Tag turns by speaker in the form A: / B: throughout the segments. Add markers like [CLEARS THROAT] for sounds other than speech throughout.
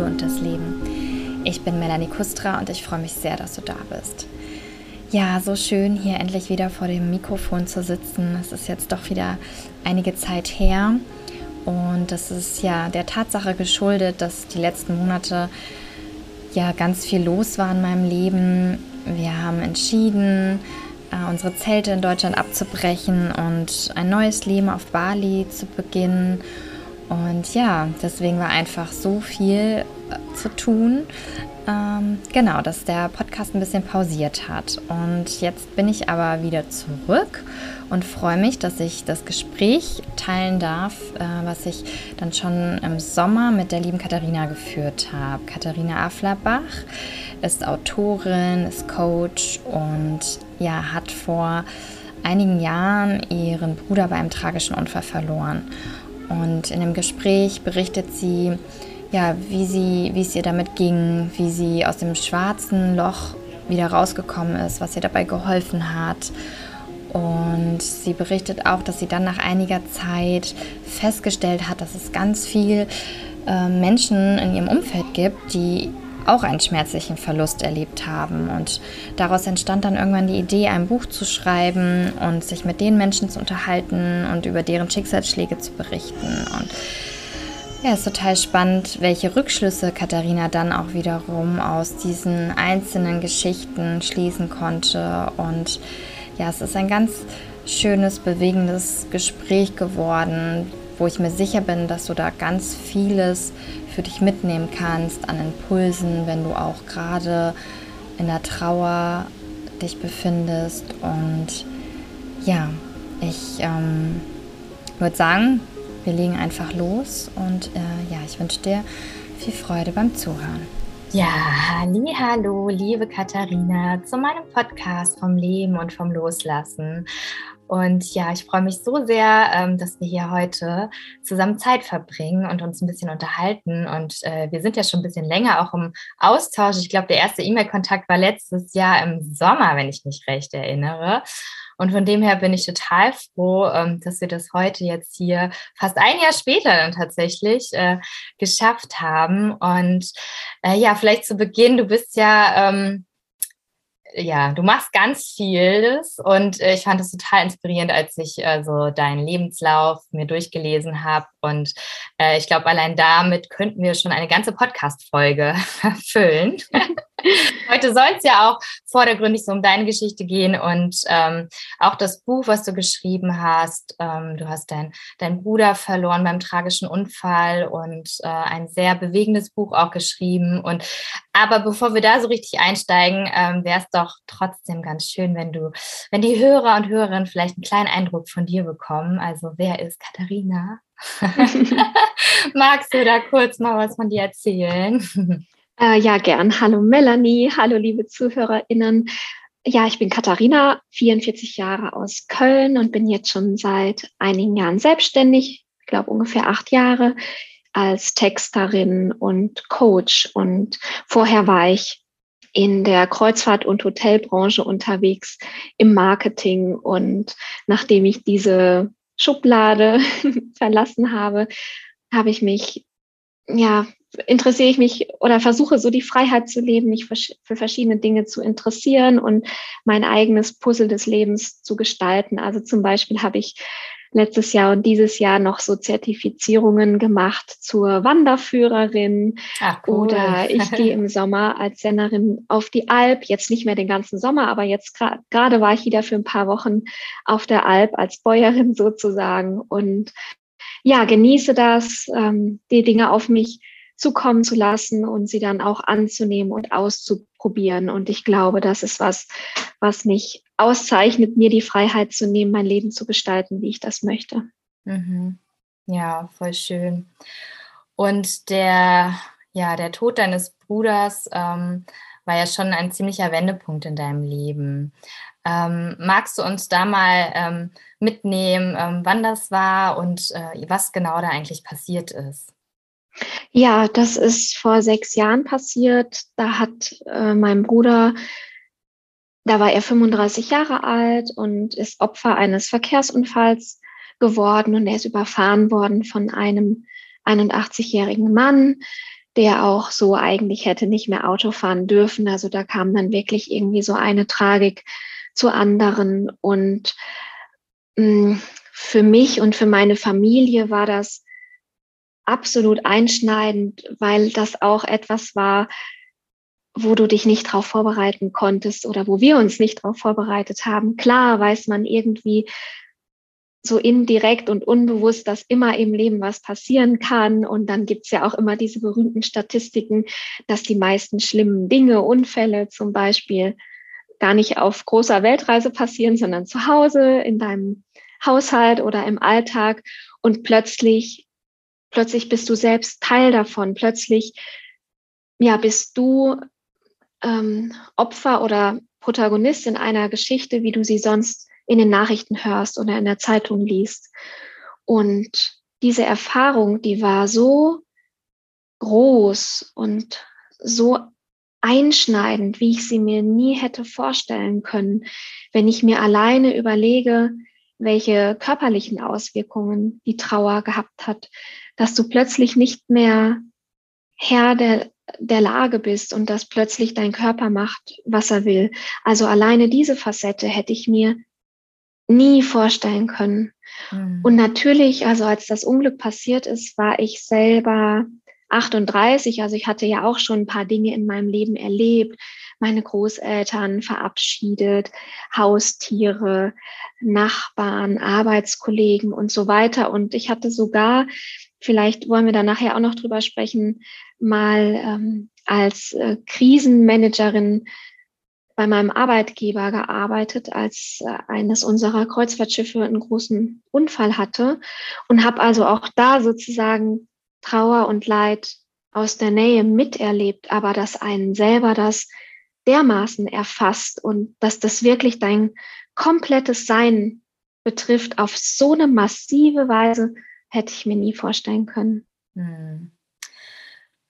A: Liebe und das Leben. Ich bin Melanie Kustra und ich freue mich sehr, dass du da bist. Ja, so schön hier endlich wieder vor dem Mikrofon zu sitzen. Es ist jetzt doch wieder einige Zeit her und das ist ja der Tatsache geschuldet, dass die letzten Monate ja ganz viel los war in meinem Leben. Wir haben entschieden, äh, unsere Zelte in Deutschland abzubrechen und ein neues Leben auf Bali zu beginnen. Und ja, deswegen war einfach so viel äh, zu tun. Ähm, genau, dass der Podcast ein bisschen pausiert hat. Und jetzt bin ich aber wieder zurück und freue mich, dass ich das Gespräch teilen darf, äh, was ich dann schon im Sommer mit der lieben Katharina geführt habe. Katharina Afflerbach ist Autorin, ist Coach und ja, hat vor einigen Jahren ihren Bruder bei einem tragischen Unfall verloren. Und in dem Gespräch berichtet sie, ja, wie, sie, wie es ihr damit ging, wie sie aus dem schwarzen Loch wieder rausgekommen ist, was ihr dabei geholfen hat. Und sie berichtet auch, dass sie dann nach einiger Zeit festgestellt hat, dass es ganz viel äh, Menschen in ihrem Umfeld gibt, die auch einen schmerzlichen Verlust erlebt haben. Und daraus entstand dann irgendwann die Idee, ein Buch zu schreiben und sich mit den Menschen zu unterhalten und über deren Schicksalsschläge zu berichten. Und ja, ist total spannend, welche Rückschlüsse Katharina dann auch wiederum aus diesen einzelnen Geschichten schließen konnte. Und ja, es ist ein ganz schönes, bewegendes Gespräch geworden, wo ich mir sicher bin, dass du da ganz vieles für dich mitnehmen kannst an Impulsen, wenn du auch gerade in der Trauer dich befindest. Und ja, ich ähm, würde sagen, wir legen einfach los und äh, ja, ich wünsche dir viel Freude beim Zuhören. Ja, halli, hallo, liebe Katharina, zu meinem Podcast vom Leben und vom Loslassen. Und ja, ich freue mich so sehr, ähm, dass wir hier heute zusammen Zeit verbringen und uns ein bisschen unterhalten. Und äh, wir sind ja schon ein bisschen länger auch im Austausch. Ich glaube, der erste E-Mail-Kontakt war letztes Jahr im Sommer, wenn ich mich recht erinnere. Und von dem her bin ich total froh, ähm, dass wir das heute jetzt hier fast ein Jahr später dann tatsächlich äh, geschafft haben. Und äh, ja, vielleicht zu Beginn, du bist ja ähm, ja, du machst ganz vieles und äh, ich fand es total inspirierend, als ich äh, so deinen Lebenslauf mir durchgelesen habe. Und äh, ich glaube, allein damit könnten wir schon eine ganze Podcast-Folge [LAUGHS] füllen. [LAUGHS] Heute soll es ja auch vordergründig so um deine Geschichte gehen und ähm, auch das Buch, was du geschrieben hast. Ähm, du hast deinen dein Bruder verloren beim tragischen Unfall und äh, ein sehr bewegendes Buch auch geschrieben. Und aber bevor wir da so richtig einsteigen, ähm, wäre es doch trotzdem ganz schön, wenn du, wenn die Hörer und Hörerinnen vielleicht einen kleinen Eindruck von dir bekommen. Also wer ist Katharina? [LAUGHS] [LAUGHS] Magst du da kurz mal was von dir erzählen?
B: Äh, ja, gern. Hallo Melanie, hallo liebe ZuhörerInnen. Ja, ich bin Katharina, 44 Jahre aus Köln und bin jetzt schon seit einigen Jahren selbstständig, ich glaube ungefähr acht Jahre, als Texterin und Coach. Und vorher war ich in der Kreuzfahrt- und Hotelbranche unterwegs im Marketing. Und nachdem ich diese Schublade [LAUGHS] verlassen habe, habe ich mich ja interessiere ich mich oder versuche so die Freiheit zu leben, mich für, verschiedene Dinge zu interessieren und mein eigenes Puzzle des Lebens zu gestalten. Also zum Beispiel habe ich letztes Jahr und dieses Jahr noch so Zertifizierungen gemacht zur Wanderführerin Ach, cool. oder ich [LAUGHS] gehe im Sommer als Sennerin auf die Alp, jetzt nicht mehr den ganzen Sommer, aber jetzt gerade grad, war ich wieder für ein paar Wochen auf der Alp als Bäuerin sozusagen und ja, genieße das, ähm, die Dinge auf mich zukommen zu lassen und sie dann auch anzunehmen und auszuprobieren. Und ich glaube, das ist was, was mich auszeichnet, mir die Freiheit zu nehmen, mein Leben zu gestalten, wie ich das möchte.
A: Mhm. Ja, voll schön. Und der, ja, der Tod deines Bruders ähm, war ja schon ein ziemlicher Wendepunkt in deinem Leben. Ähm, magst du uns da mal ähm, mitnehmen, ähm, wann das war und äh, was genau da eigentlich passiert ist?
B: Ja, das ist vor sechs Jahren passiert. Da hat äh, mein Bruder, da war er 35 Jahre alt und ist Opfer eines Verkehrsunfalls geworden und er ist überfahren worden von einem 81-jährigen Mann. der auch so eigentlich hätte nicht mehr Auto fahren dürfen. Also da kam dann wirklich irgendwie so eine Tragik zur anderen. Und mh, mm, für mich und für meine Familie war das absolut einschneidend, weil das auch etwas war, wo du dich nicht darauf vorbereiten konntest oder wo wir uns nicht darauf vorbereitet haben. Klar weiß man irgendwie so indirekt und unbewusst, dass immer im Leben was passieren kann. Und dann gibt's ja auch immer diese berühmten Statistiken, dass die meisten schlimmen Dinge, Unfälle zum Beispiel, gar nicht auf großer Weltreise passieren, sondern zu Hause, in deinem Haushalt oder im Alltag. Und plötzlich, plötzlich bist du selbst Teil davon. Plötzlich, ja, bist du ähm, Opfer oder Protagonist in einer Geschichte, wie du sie sonst in den Nachrichten hörst oder in der Zeitung liest. Und diese Erfahrung, die war so groß und so einschneidend, wie ich sie mir nie hätte vorstellen können, wenn ich mir alleine überlege, welche körperlichen Auswirkungen die Trauer gehabt hat, dass du plötzlich nicht mehr Herr der, der Lage bist und dass plötzlich dein Körper macht, was er will. Also alleine diese Facette hätte ich mir nie vorstellen können. Mhm. Und natürlich, also als das Unglück passiert ist, war ich selber 38, also ich hatte ja auch schon ein paar Dinge in meinem Leben erlebt, meine Großeltern verabschiedet, Haustiere, Nachbarn, Arbeitskollegen und so weiter. Und ich hatte sogar, vielleicht wollen wir da nachher auch noch drüber sprechen, mal ähm, als äh, Krisenmanagerin bei meinem Arbeitgeber gearbeitet, als äh, eines unserer Kreuzfahrtschiffe einen großen Unfall hatte und habe also auch da sozusagen Trauer und Leid aus der Nähe miterlebt, aber dass einen selber das dermaßen erfasst und dass das wirklich dein komplettes Sein betrifft, auf so eine massive Weise, hätte ich mir nie vorstellen können. Hm.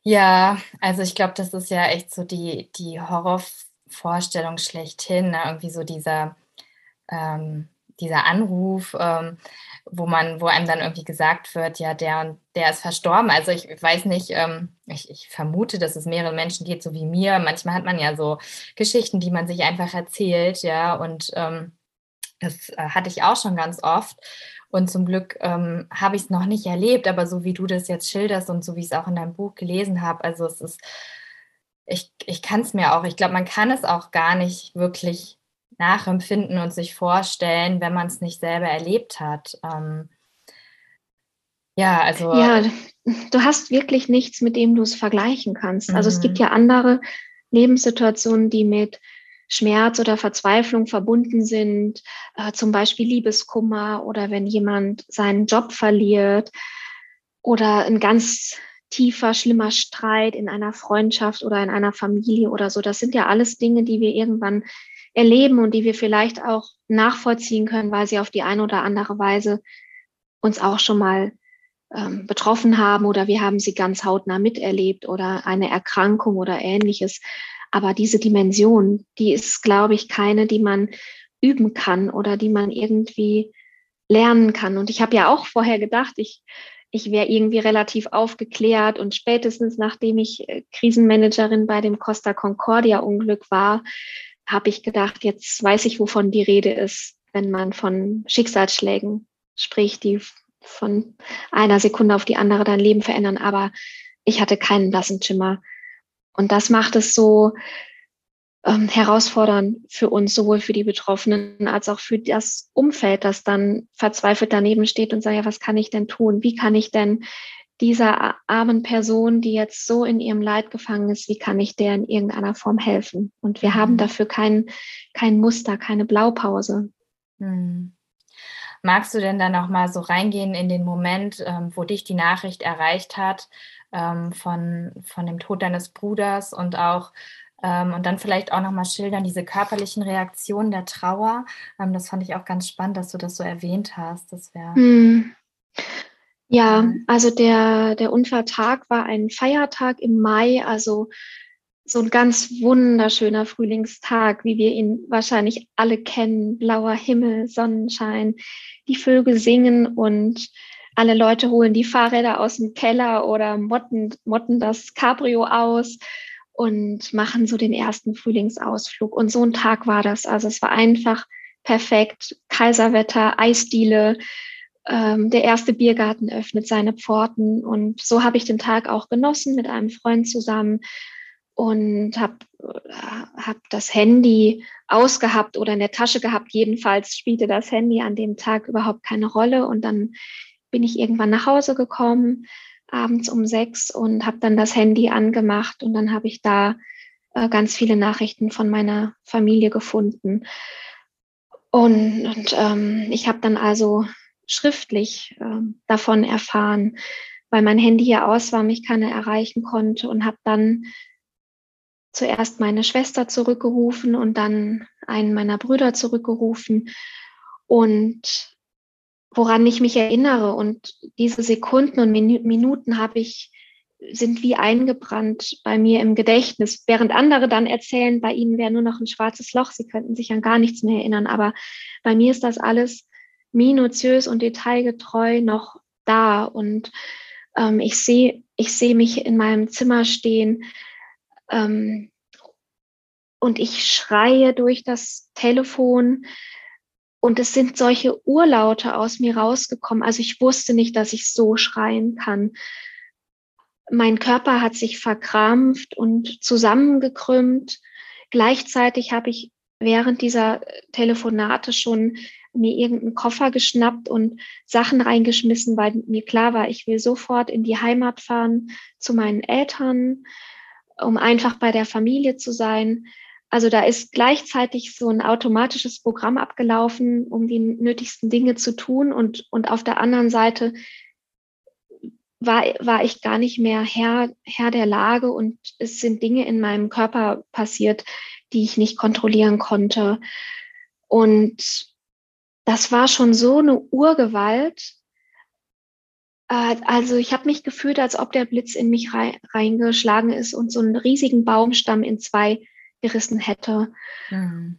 A: Ja, also ich glaube, das ist ja echt so die, die Horrorvorstellung schlechthin, ne? irgendwie so dieser, ähm, dieser Anruf, ähm, wo man, wo einem dann irgendwie gesagt wird, ja, der und der ist verstorben. Also ich weiß nicht, ähm, ich, ich, vermute, dass es mehreren Menschen geht, so wie mir. Manchmal hat man ja so Geschichten, die man sich einfach erzählt, ja, und ähm, das äh, hatte ich auch schon ganz oft. Und zum Glück ähm, habe ich es noch nicht erlebt, aber so wie du das jetzt schilderst und so wie ich es auch in deinem Buch gelesen habe, also es ist, ich, ich kann es mir auch, ich glaube, man kann es auch gar nicht wirklich nachempfinden und sich vorstellen, wenn man es nicht selber erlebt hat. Ähm,
B: ja, also. Ja, du hast wirklich nichts, mit dem du es vergleichen kannst. Mhm. Also es gibt mhm. ja andere Lebenssituationen, die mit Schmerz oder Verzweiflung verbunden sind, äh, zum Beispiel Liebeskummer oder wenn jemand seinen Job verliert oder ein ganz tiefer, schlimmer Streit in einer Freundschaft oder in einer Familie oder so. Das sind ja alles Dinge, die wir irgendwann erleben und die wir vielleicht auch nachvollziehen können, weil sie auf die eine oder andere Weise uns auch schon mal ähm, betroffen haben oder wir haben sie ganz hautnah miterlebt oder eine Erkrankung oder ähnliches. Aber diese Dimension, die ist, glaube ich, keine, die man üben kann oder die man irgendwie lernen kann. Und ich habe ja auch vorher gedacht, ich, ich wäre irgendwie relativ aufgeklärt und spätestens nachdem ich äh, Krisenmanagerin bei dem Costa Concordia Unglück war, habe ich gedacht, jetzt weiß ich, wovon die Rede ist, wenn man von Schicksalsschlägen spricht, die von einer Sekunde auf die andere dein Leben verändern. Aber ich hatte keinen blassen Schimmer. Und das macht es so ähm, herausfordernd für uns, sowohl für die Betroffenen als auch für das Umfeld, das dann verzweifelt daneben steht und sagt, ja, was kann ich denn tun? Wie kann ich denn dieser armen Person, die jetzt so in ihrem Leid gefangen ist, wie kann ich der in irgendeiner Form helfen? Und wir haben mhm. dafür kein, kein Muster, keine Blaupause. Hm.
A: Magst du denn dann noch mal so reingehen in den Moment, ähm, wo dich die Nachricht erreicht hat ähm, von, von dem Tod deines Bruders und auch ähm, und dann vielleicht auch noch mal schildern diese körperlichen Reaktionen der Trauer. Ähm, das fand ich auch ganz spannend, dass du das so erwähnt hast. Das wäre hm.
B: Ja, also der, der Unfalltag war ein Feiertag im Mai, also so ein ganz wunderschöner Frühlingstag, wie wir ihn wahrscheinlich alle kennen. Blauer Himmel, Sonnenschein, die Vögel singen und alle Leute holen die Fahrräder aus dem Keller oder motten, motten das Cabrio aus und machen so den ersten Frühlingsausflug. Und so ein Tag war das. Also es war einfach perfekt. Kaiserwetter, Eisdiele. Ähm, der erste Biergarten öffnet seine Pforten. Und so habe ich den Tag auch genossen mit einem Freund zusammen und habe hab das Handy ausgehabt oder in der Tasche gehabt. Jedenfalls spielte das Handy an dem Tag überhaupt keine Rolle. Und dann bin ich irgendwann nach Hause gekommen, abends um sechs und habe dann das Handy angemacht und dann habe ich da äh, ganz viele Nachrichten von meiner Familie gefunden. Und, und ähm, ich habe dann also schriftlich äh, davon erfahren, weil mein Handy hier aus war, mich keiner erreichen konnte und habe dann zuerst meine Schwester zurückgerufen und dann einen meiner Brüder zurückgerufen. Und woran ich mich erinnere und diese Sekunden und Minuten habe ich sind wie eingebrannt bei mir im Gedächtnis, während andere dann erzählen, bei ihnen wäre nur noch ein schwarzes Loch, sie könnten sich an gar nichts mehr erinnern, aber bei mir ist das alles minutiös und detailgetreu noch da. Und ähm, ich sehe ich sehe mich in meinem Zimmer stehen ähm, und ich schreie durch das Telefon und es sind solche Urlaute aus mir rausgekommen. Also ich wusste nicht, dass ich so schreien kann mein Körper hat sich verkrampft und zusammengekrümmt. Gleichzeitig habe ich während dieser Telefonate schon mir irgendeinen Koffer geschnappt und Sachen reingeschmissen, weil mir klar war, ich will sofort in die Heimat fahren zu meinen Eltern, um einfach bei der Familie zu sein. Also da ist gleichzeitig so ein automatisches Programm abgelaufen, um die nötigsten Dinge zu tun und, und auf der anderen Seite war, war ich gar nicht mehr Herr, Herr der Lage und es sind Dinge in meinem Körper passiert, die ich nicht kontrollieren konnte. Und das war schon so eine Urgewalt. Äh, also ich habe mich gefühlt, als ob der Blitz in mich reingeschlagen ist und so einen riesigen Baumstamm in zwei gerissen hätte. Mhm.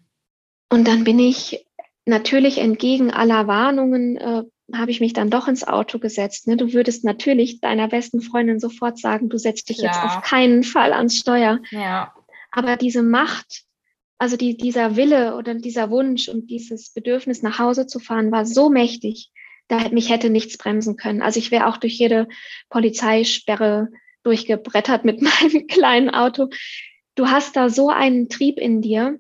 B: Und dann bin ich natürlich entgegen aller Warnungen äh, habe ich mich dann doch ins Auto gesetzt. Ne? Du würdest natürlich deiner besten Freundin sofort sagen, du setzt dich ja. jetzt auf keinen Fall ans Steuer. Ja. Aber diese Macht, also die, dieser Wille oder dieser Wunsch und dieses Bedürfnis nach Hause zu fahren, war so mächtig, da mich hätte nichts bremsen können. Also ich wäre auch durch jede Polizeisperre durchgebrettert mit [LAUGHS] meinem kleinen Auto. Du hast da so einen Trieb in dir.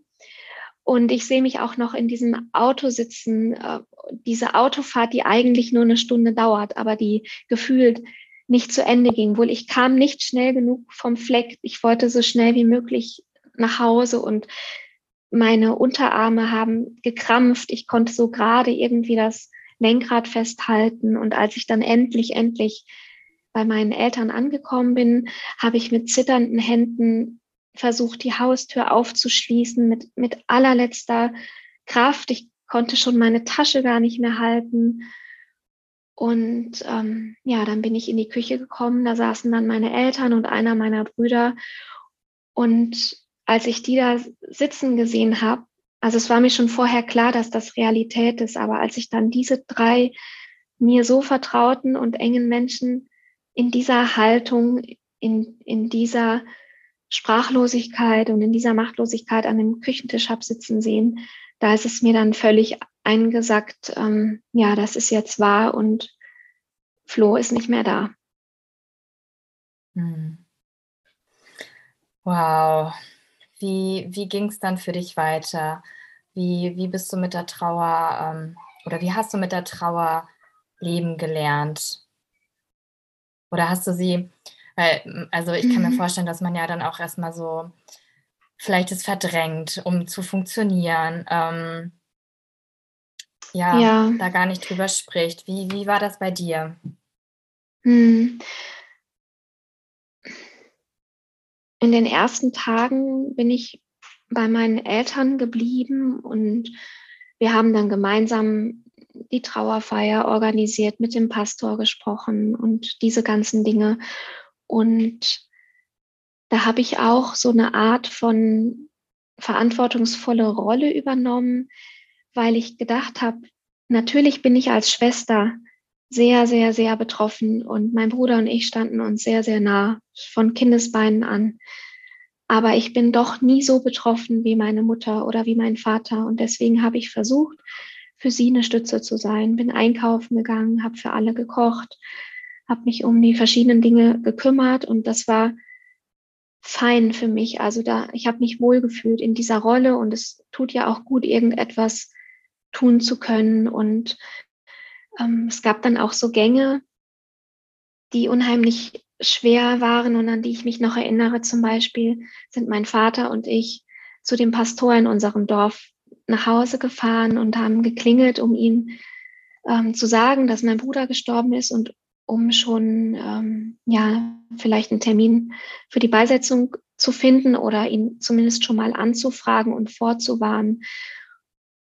B: Und ich sehe mich auch noch in diesem Auto sitzen, äh, diese Autofahrt, die eigentlich nur eine Stunde dauert, aber die gefühlt nicht zu Ende ging. Wohl, ich kam nicht schnell genug vom Fleck. Ich wollte so schnell wie möglich nach Hause und meine Unterarme haben gekrampft. Ich konnte so gerade irgendwie das Lenkrad festhalten. Und als ich dann endlich, endlich bei meinen Eltern angekommen bin, habe ich mit zitternden Händen versucht, die Haustür aufzuschließen mit, mit allerletzter Kraft. Ich konnte schon meine Tasche gar nicht mehr halten. Und ähm, ja, dann bin ich in die Küche gekommen. Da saßen dann meine Eltern und einer meiner Brüder. Und als ich die da sitzen gesehen habe, also es war mir schon vorher klar, dass das Realität ist, aber als ich dann diese drei mir so vertrauten und engen Menschen in dieser Haltung, in, in dieser Sprachlosigkeit und in dieser Machtlosigkeit an dem Küchentisch habe sitzen sehen, da ist es mir dann völlig eingesackt, ähm, ja, das ist jetzt wahr und Flo ist nicht mehr da. Hm.
A: Wow. Wie, wie ging es dann für dich weiter? Wie, wie bist du mit der Trauer ähm, oder wie hast du mit der Trauer leben gelernt? Oder hast du sie, weil, also ich kann mhm. mir vorstellen, dass man ja dann auch erstmal so vielleicht es verdrängt, um zu funktionieren. Ähm, ja, ja, da gar nicht drüber spricht. Wie, wie war das bei dir? Hm.
B: In den ersten Tagen bin ich bei meinen Eltern geblieben und wir haben dann gemeinsam die Trauerfeier organisiert, mit dem Pastor gesprochen und diese ganzen Dinge. Und da habe ich auch so eine Art von verantwortungsvolle Rolle übernommen, weil ich gedacht habe, natürlich bin ich als Schwester sehr, sehr, sehr betroffen. Und mein Bruder und ich standen uns sehr, sehr nah von Kindesbeinen an. Aber ich bin doch nie so betroffen wie meine Mutter oder wie mein Vater. Und deswegen habe ich versucht, für sie eine Stütze zu sein, bin einkaufen gegangen, habe für alle gekocht, habe mich um die verschiedenen Dinge gekümmert. Und das war fein für mich. Also da, ich habe mich wohlgefühlt in dieser Rolle. Und es tut ja auch gut, irgendetwas tun zu können. Und ähm, es gab dann auch so Gänge, die unheimlich schwer waren und an die ich mich noch erinnere. Zum Beispiel sind mein Vater und ich zu dem Pastor in unserem Dorf nach Hause gefahren und haben geklingelt, um ihm ähm, zu sagen, dass mein Bruder gestorben ist und um schon ähm, ja vielleicht einen Termin für die Beisetzung zu finden oder ihn zumindest schon mal anzufragen und vorzuwarnen.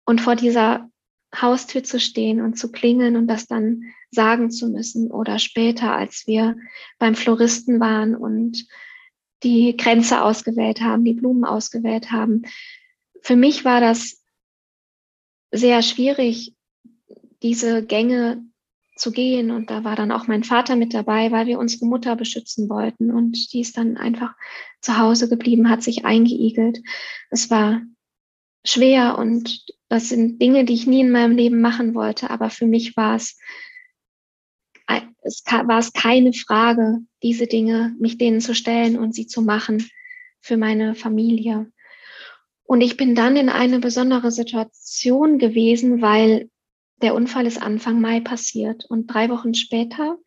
B: Und vor dieser Haustür zu stehen und zu klingeln und das dann sagen zu müssen oder später, als wir beim Floristen waren und die Grenze ausgewählt haben, die Blumen ausgewählt haben. Für mich war das sehr schwierig, diese Gänge zu gehen. Und da war dann auch mein Vater mit dabei, weil wir unsere Mutter beschützen wollten. Und die ist dann einfach zu Hause geblieben, hat sich eingeigelt. Es war schwer und das sind Dinge, die ich nie in meinem Leben machen wollte. Aber für mich war es, es war es keine Frage, diese Dinge, mich denen zu stellen und sie zu machen für meine Familie. Und ich bin dann in eine besondere Situation gewesen, weil der Unfall ist Anfang Mai passiert und drei Wochen später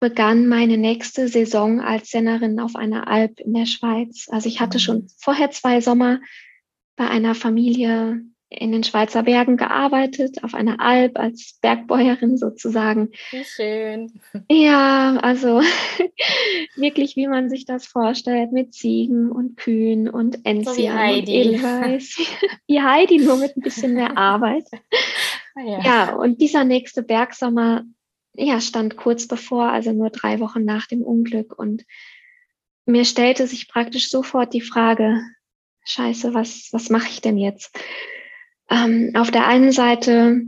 B: begann meine nächste Saison als Sennerin auf einer Alp in der Schweiz. Also ich hatte schon mhm. vorher zwei Sommer bei einer Familie in den Schweizer Bergen gearbeitet, auf einer Alp als Bergbäuerin sozusagen.
A: Wie schön.
B: Ja, also [LAUGHS] wirklich, wie man sich das vorstellt, mit Ziegen und Kühen und Enzian so wie Heidi. und Edelweiß. [LAUGHS] wie Heidi, nur mit ein bisschen mehr Arbeit. [LAUGHS] Ah, ja. ja, und dieser nächste Bergsommer ja, stand kurz bevor, also nur drei Wochen nach dem Unglück. Und mir stellte sich praktisch sofort die Frage, scheiße, was, was mache ich denn jetzt? Ähm, auf der einen Seite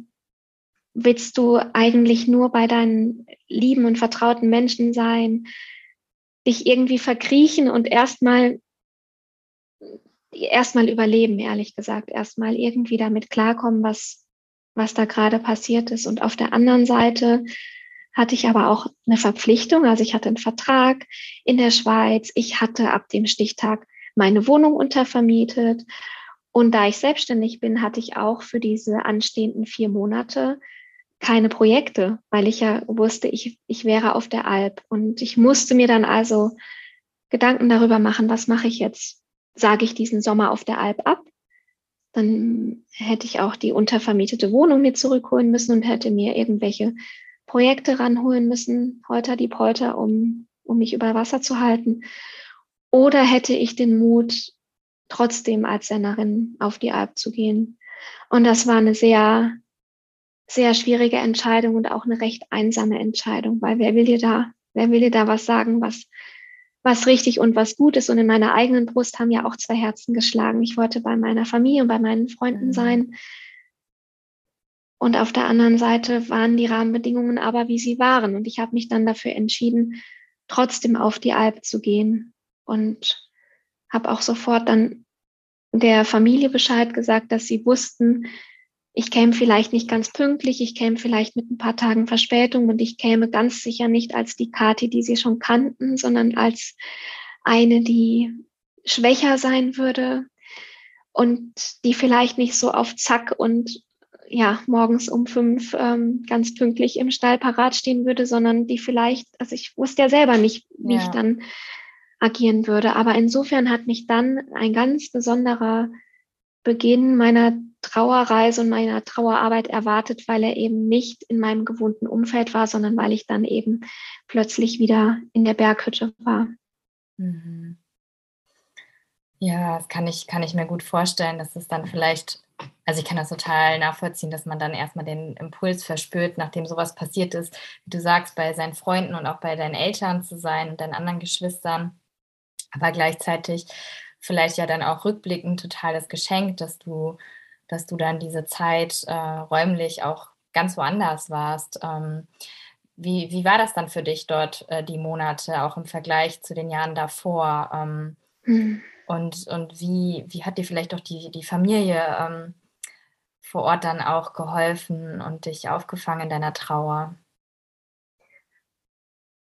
B: willst du eigentlich nur bei deinen lieben und vertrauten Menschen sein, dich irgendwie verkriechen und erstmal erstmal überleben, ehrlich gesagt, erstmal irgendwie damit klarkommen, was, was da gerade passiert ist. Und auf der anderen Seite hatte ich aber auch eine Verpflichtung. Also ich hatte einen Vertrag in der Schweiz. Ich hatte ab dem Stichtag meine Wohnung untervermietet. Und da ich selbstständig bin, hatte ich auch für diese anstehenden vier Monate keine Projekte, weil ich ja wusste, ich, ich wäre auf der Alp. Und ich musste mir dann also Gedanken darüber machen, was mache ich jetzt? Sage ich diesen Sommer auf der Alp ab? Dann hätte ich auch die untervermietete Wohnung mir zurückholen müssen und hätte mir irgendwelche Projekte ranholen müssen, heute die Polter, um, um mich über Wasser zu halten. Oder hätte ich den Mut, trotzdem als Sennerin auf die Alp zu gehen? Und das war eine sehr, sehr schwierige Entscheidung und auch eine recht einsame Entscheidung, weil wer will dir da, wer will dir da was sagen, was, was richtig und was gut ist? Und in meiner eigenen Brust haben ja auch zwei Herzen geschlagen. Ich wollte bei meiner Familie und bei meinen Freunden mhm. sein. Und auf der anderen Seite waren die Rahmenbedingungen aber, wie sie waren. Und ich habe mich dann dafür entschieden, trotzdem auf die Alp zu gehen und habe auch sofort dann der Familie Bescheid gesagt, dass sie wussten, ich käme vielleicht nicht ganz pünktlich, ich käme vielleicht mit ein paar Tagen Verspätung und ich käme ganz sicher nicht als die Kati, die sie schon kannten, sondern als eine, die schwächer sein würde und die vielleicht nicht so auf Zack und ja, morgens um fünf ähm, ganz pünktlich im Stall parat stehen würde, sondern die vielleicht, also ich wusste ja selber nicht, wie ja. ich dann agieren würde. Aber insofern hat mich dann ein ganz besonderer Beginn meiner Trauerreise und meiner Trauerarbeit erwartet, weil er eben nicht in meinem gewohnten Umfeld war, sondern weil ich dann eben plötzlich wieder in der Berghütte war. Mhm.
A: Ja, das kann ich, kann ich mir gut vorstellen, dass es dann vielleicht, also ich kann das total nachvollziehen, dass man dann erstmal den Impuls verspürt, nachdem sowas passiert ist, wie du sagst, bei seinen Freunden und auch bei deinen Eltern zu sein und deinen anderen Geschwistern aber gleichzeitig vielleicht ja dann auch rückblickend totales Geschenk, dass du, dass du dann diese Zeit äh, räumlich auch ganz woanders warst. Ähm, wie, wie war das dann für dich dort, äh, die Monate, auch im Vergleich zu den Jahren davor? Ähm, mhm. Und, und wie, wie hat dir vielleicht auch die, die Familie ähm, vor Ort dann auch geholfen und dich aufgefangen in deiner Trauer?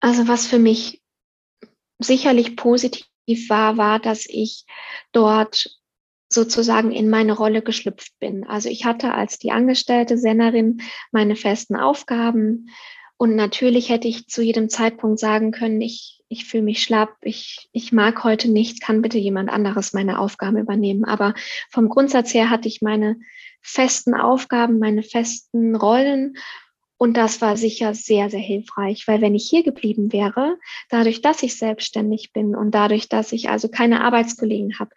B: Also was für mich sicherlich positiv war, war, dass ich dort sozusagen in meine Rolle geschlüpft bin. Also ich hatte als die angestellte Sennerin meine festen Aufgaben und natürlich hätte ich zu jedem Zeitpunkt sagen können, ich, ich fühle mich schlapp, ich, ich mag heute nicht, kann bitte jemand anderes meine Aufgaben übernehmen. Aber vom Grundsatz her hatte ich meine festen Aufgaben, meine festen Rollen und das war sicher sehr, sehr hilfreich, weil wenn ich hier geblieben wäre, dadurch, dass ich selbstständig bin und dadurch, dass ich also keine Arbeitskollegen habe,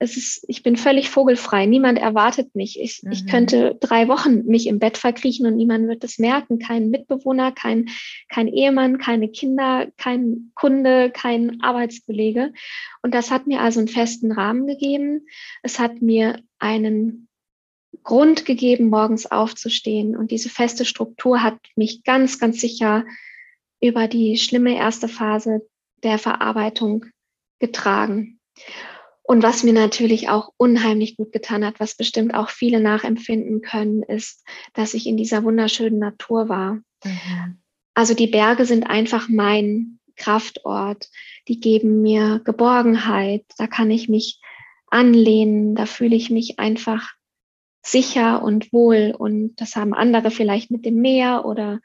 B: es ist, ich bin völlig vogelfrei. Niemand erwartet mich. Ich, mhm. ich könnte drei Wochen mich im Bett verkriechen und niemand wird es merken. Kein Mitbewohner, kein, kein Ehemann, keine Kinder, kein Kunde, kein Arbeitskollege. Und das hat mir also einen festen Rahmen gegeben. Es hat mir einen Grund gegeben, morgens aufzustehen. Und diese feste Struktur hat mich ganz, ganz sicher über die schlimme erste Phase der Verarbeitung getragen. Und was mir natürlich auch unheimlich gut getan hat, was bestimmt auch viele nachempfinden können, ist, dass ich in dieser wunderschönen Natur war. Mhm. Also die Berge sind einfach mein Kraftort. Die geben mir Geborgenheit. Da kann ich mich anlehnen. Da fühle ich mich einfach sicher und wohl. Und das haben andere vielleicht mit dem Meer oder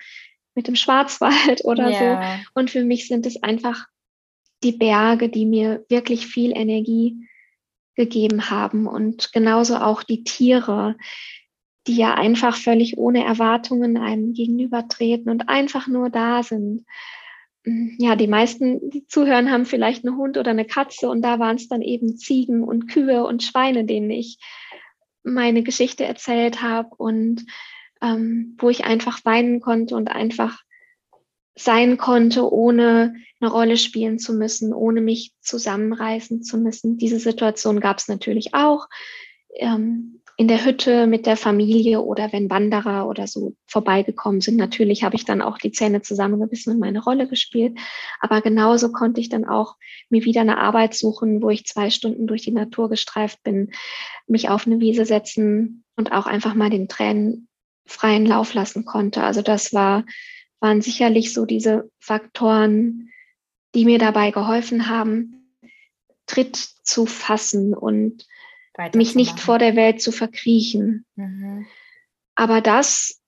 B: mit dem Schwarzwald [LAUGHS] oder yeah. so. Und für mich sind es einfach die Berge, die mir wirklich viel Energie gegeben haben. Und genauso auch die Tiere, die ja einfach völlig ohne Erwartungen einem gegenübertreten und einfach nur da sind. Ja, die meisten, die zuhören, haben vielleicht einen Hund oder eine Katze und da waren es dann eben Ziegen und Kühe und Schweine, denen ich meine Geschichte erzählt habe und ähm, wo ich einfach weinen konnte und einfach sein konnte, ohne eine Rolle spielen zu müssen, ohne mich zusammenreißen zu müssen. Diese Situation gab es natürlich auch. Ähm, in der Hütte mit der Familie oder wenn Wanderer oder so vorbeigekommen sind. Natürlich habe ich dann auch die Zähne zusammengebissen und meine Rolle gespielt. Aber genauso konnte ich dann auch mir wieder eine Arbeit suchen, wo ich zwei Stunden durch die Natur gestreift bin, mich auf eine Wiese setzen und auch einfach mal den Tränen freien Lauf lassen konnte. Also das war, waren sicherlich so diese Faktoren, die mir dabei geholfen haben, Tritt zu fassen und mich nicht vor der Welt zu verkriechen. Mhm. Aber das,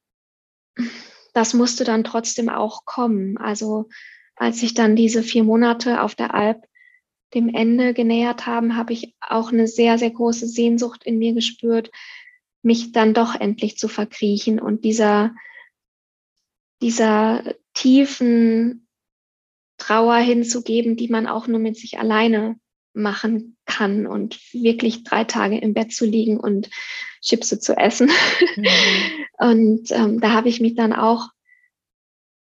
B: das musste dann trotzdem auch kommen. Also als sich dann diese vier Monate auf der Alp dem Ende genähert haben, habe ich auch eine sehr, sehr große Sehnsucht in mir gespürt, mich dann doch endlich zu verkriechen und dieser, dieser tiefen Trauer hinzugeben, die man auch nur mit sich alleine machen kann und wirklich drei Tage im Bett zu liegen und Chipse zu essen. Mhm. [LAUGHS] Und ähm, da habe ich mich dann auch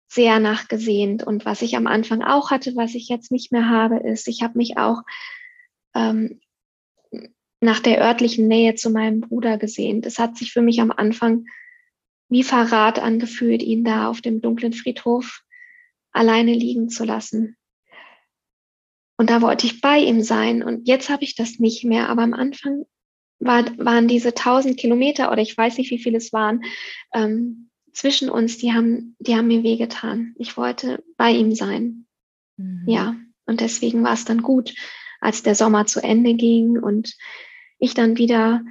B: sehr nachgesehnt. Und was ich am Anfang auch hatte, was ich jetzt nicht mehr habe, ist, ich habe mich auch ähm, nach der örtlichen Nähe zu meinem Bruder gesehnt. Es hat sich für mich am Anfang wie Verrat angefühlt, ihn da auf dem dunklen Friedhof alleine liegen zu lassen. Und da wollte ich bei ihm sein. Und jetzt habe ich das nicht mehr. Aber am Anfang war, waren diese tausend Kilometer oder ich weiß nicht, wie viele es waren, ähm, zwischen uns, die haben, die haben mir wehgetan. Ich wollte bei ihm sein. Mhm. Ja. Und deswegen war es dann gut, als der Sommer zu Ende ging und ich dann wieder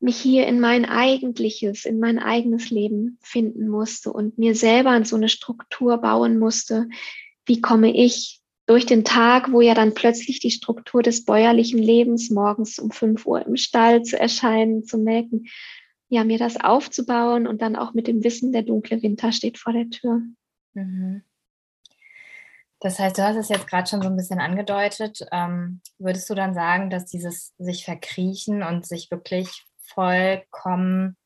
B: mich hier in mein eigentliches, in mein eigenes Leben finden musste und mir selber so eine Struktur bauen musste. Wie komme ich durch den Tag, wo ja dann plötzlich die Struktur des bäuerlichen Lebens morgens um fünf Uhr im Stall zu erscheinen, zu melken, ja, mir das aufzubauen und dann auch mit dem Wissen, der dunkle Winter steht vor der Tür. Mhm.
A: Das heißt, du hast es jetzt gerade schon so ein bisschen angedeutet. Ähm, würdest du dann sagen, dass dieses sich verkriechen und sich wirklich vollkommen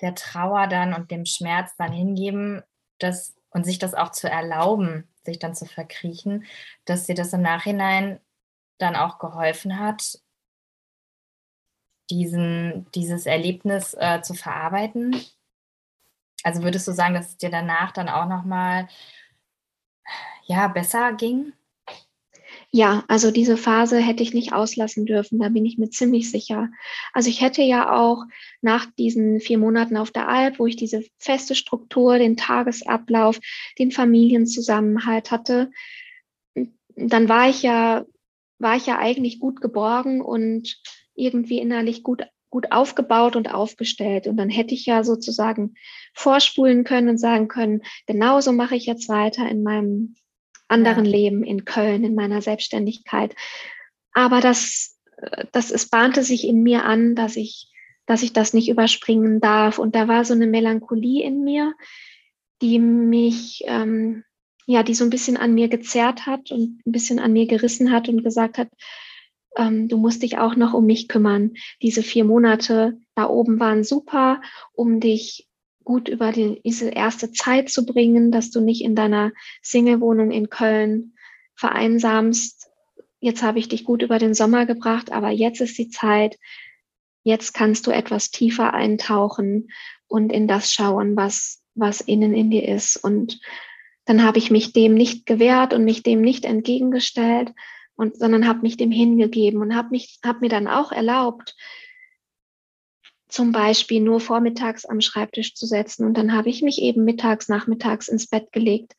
A: der Trauer dann und dem Schmerz dann hingeben, das und sich das auch zu erlauben, sich dann zu verkriechen, dass dir das im Nachhinein dann auch geholfen hat, diesen, dieses Erlebnis äh, zu verarbeiten? Also würdest du sagen, dass es dir danach dann auch nochmal ja, besser ging?
B: Ja, also diese Phase hätte ich nicht auslassen dürfen, da bin ich mir ziemlich sicher. Also ich hätte ja auch nach diesen vier Monaten auf der Alp, wo ich diese feste Struktur, den Tagesablauf, den Familienzusammenhalt hatte, dann war ich ja, war ich ja eigentlich gut geborgen und irgendwie innerlich gut, gut aufgebaut und aufgestellt. Und dann hätte ich ja sozusagen vorspulen können und sagen können, genauso mache ich jetzt weiter in meinem anderen ja. Leben in Köln, in meiner Selbstständigkeit. Aber das, das es bahnte sich in mir an, dass ich, dass ich das nicht überspringen darf. Und da war so eine Melancholie in mir, die mich, ähm, ja, die so ein bisschen an mir gezerrt hat und ein bisschen an mir gerissen hat und gesagt hat, ähm, du musst dich auch noch um mich kümmern. Diese vier Monate da oben waren super, um dich gut über die, diese erste Zeit zu bringen, dass du nicht in deiner Single-Wohnung in Köln vereinsamst. Jetzt habe ich dich gut über den Sommer gebracht, aber jetzt ist die Zeit. Jetzt kannst du etwas tiefer eintauchen und in das schauen, was, was innen in dir ist. Und dann habe ich mich dem nicht gewehrt und mich dem nicht entgegengestellt, und, sondern habe mich dem hingegeben und habe mich, habe mir dann auch erlaubt, zum Beispiel nur vormittags am Schreibtisch zu setzen. Und dann habe ich mich eben mittags, nachmittags ins Bett gelegt.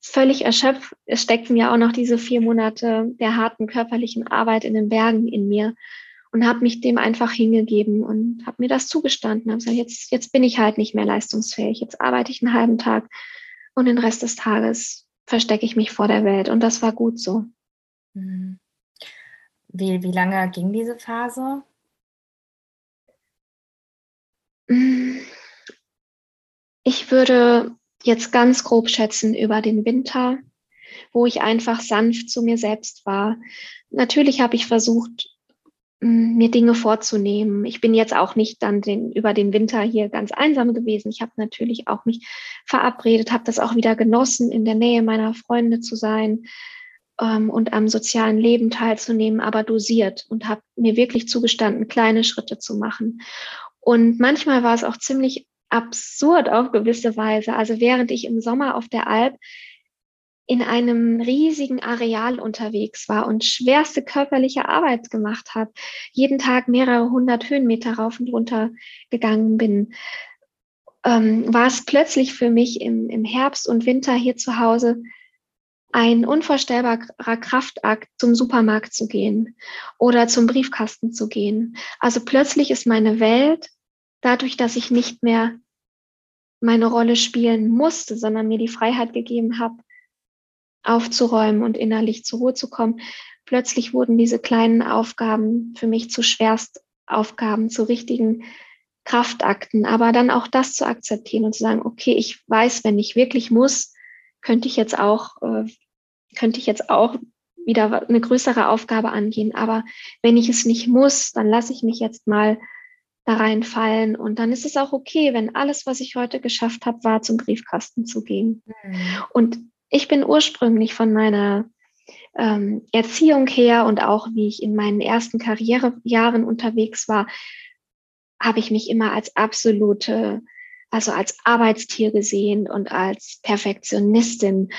B: Völlig erschöpft. Es steckten ja auch noch diese vier Monate der harten körperlichen Arbeit in den Bergen in mir und habe mich dem einfach hingegeben und habe mir das zugestanden. Habe gesagt, jetzt, jetzt bin ich halt nicht mehr leistungsfähig. Jetzt arbeite ich einen halben Tag und den Rest des Tages verstecke ich mich vor der Welt. Und das war gut so.
A: Mhm. Wie, wie lange ging diese Phase?
B: Ich würde jetzt ganz grob schätzen über den Winter, wo ich einfach sanft zu mir selbst war. Natürlich habe ich versucht, mir Dinge vorzunehmen. Ich bin jetzt auch nicht dann den, über den Winter hier ganz einsam gewesen. Ich habe natürlich auch mich verabredet, habe das auch wieder genossen, in der Nähe meiner Freunde zu sein ähm, und am sozialen Leben teilzunehmen, aber dosiert und habe mir wirklich zugestanden, kleine Schritte zu machen. Und manchmal war es auch ziemlich absurd auf gewisse Weise. Also während ich im Sommer auf der Alp in einem riesigen Areal unterwegs war und schwerste körperliche Arbeit gemacht habe, jeden Tag mehrere hundert Höhenmeter rauf und runter gegangen bin, ähm, war es plötzlich für mich im, im Herbst und Winter hier zu Hause ein unvorstellbarer Kraftakt, zum Supermarkt zu gehen oder zum Briefkasten zu gehen. Also plötzlich ist meine Welt dadurch, dass ich nicht mehr meine Rolle spielen musste, sondern mir die Freiheit gegeben habe, aufzuräumen und innerlich zur Ruhe zu kommen, plötzlich wurden diese kleinen Aufgaben für mich zu Schwerstaufgaben, zu richtigen Kraftakten. Aber dann auch das zu akzeptieren und zu sagen, okay, ich weiß, wenn ich wirklich muss, könnte ich jetzt auch, äh, könnte ich jetzt auch wieder eine größere Aufgabe angehen. Aber wenn ich es nicht muss, dann lasse ich mich jetzt mal da reinfallen. Und dann ist es auch okay, wenn alles, was ich heute geschafft habe, war, zum Briefkasten zu gehen. Mhm. Und ich bin ursprünglich von meiner ähm, Erziehung her und auch wie ich in meinen ersten Karrierejahren unterwegs war, habe ich mich immer als absolute, also als Arbeitstier gesehen und als Perfektionistin.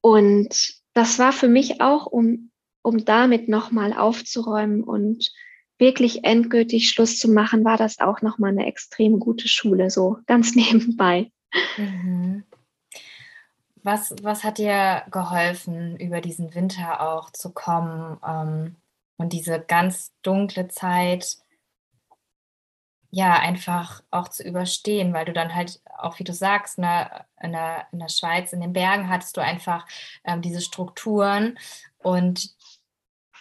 B: Und das war für mich auch, um, um damit nochmal aufzuräumen und wirklich endgültig Schluss zu machen, war das auch nochmal eine extrem gute Schule, so ganz [LAUGHS] nebenbei. Mhm.
A: Was, was hat dir geholfen, über diesen Winter auch zu kommen ähm, und diese ganz dunkle Zeit ja einfach auch zu überstehen, weil du dann halt auch, wie du sagst, ne, in, der, in der Schweiz, in den Bergen hattest du einfach ähm, diese Strukturen und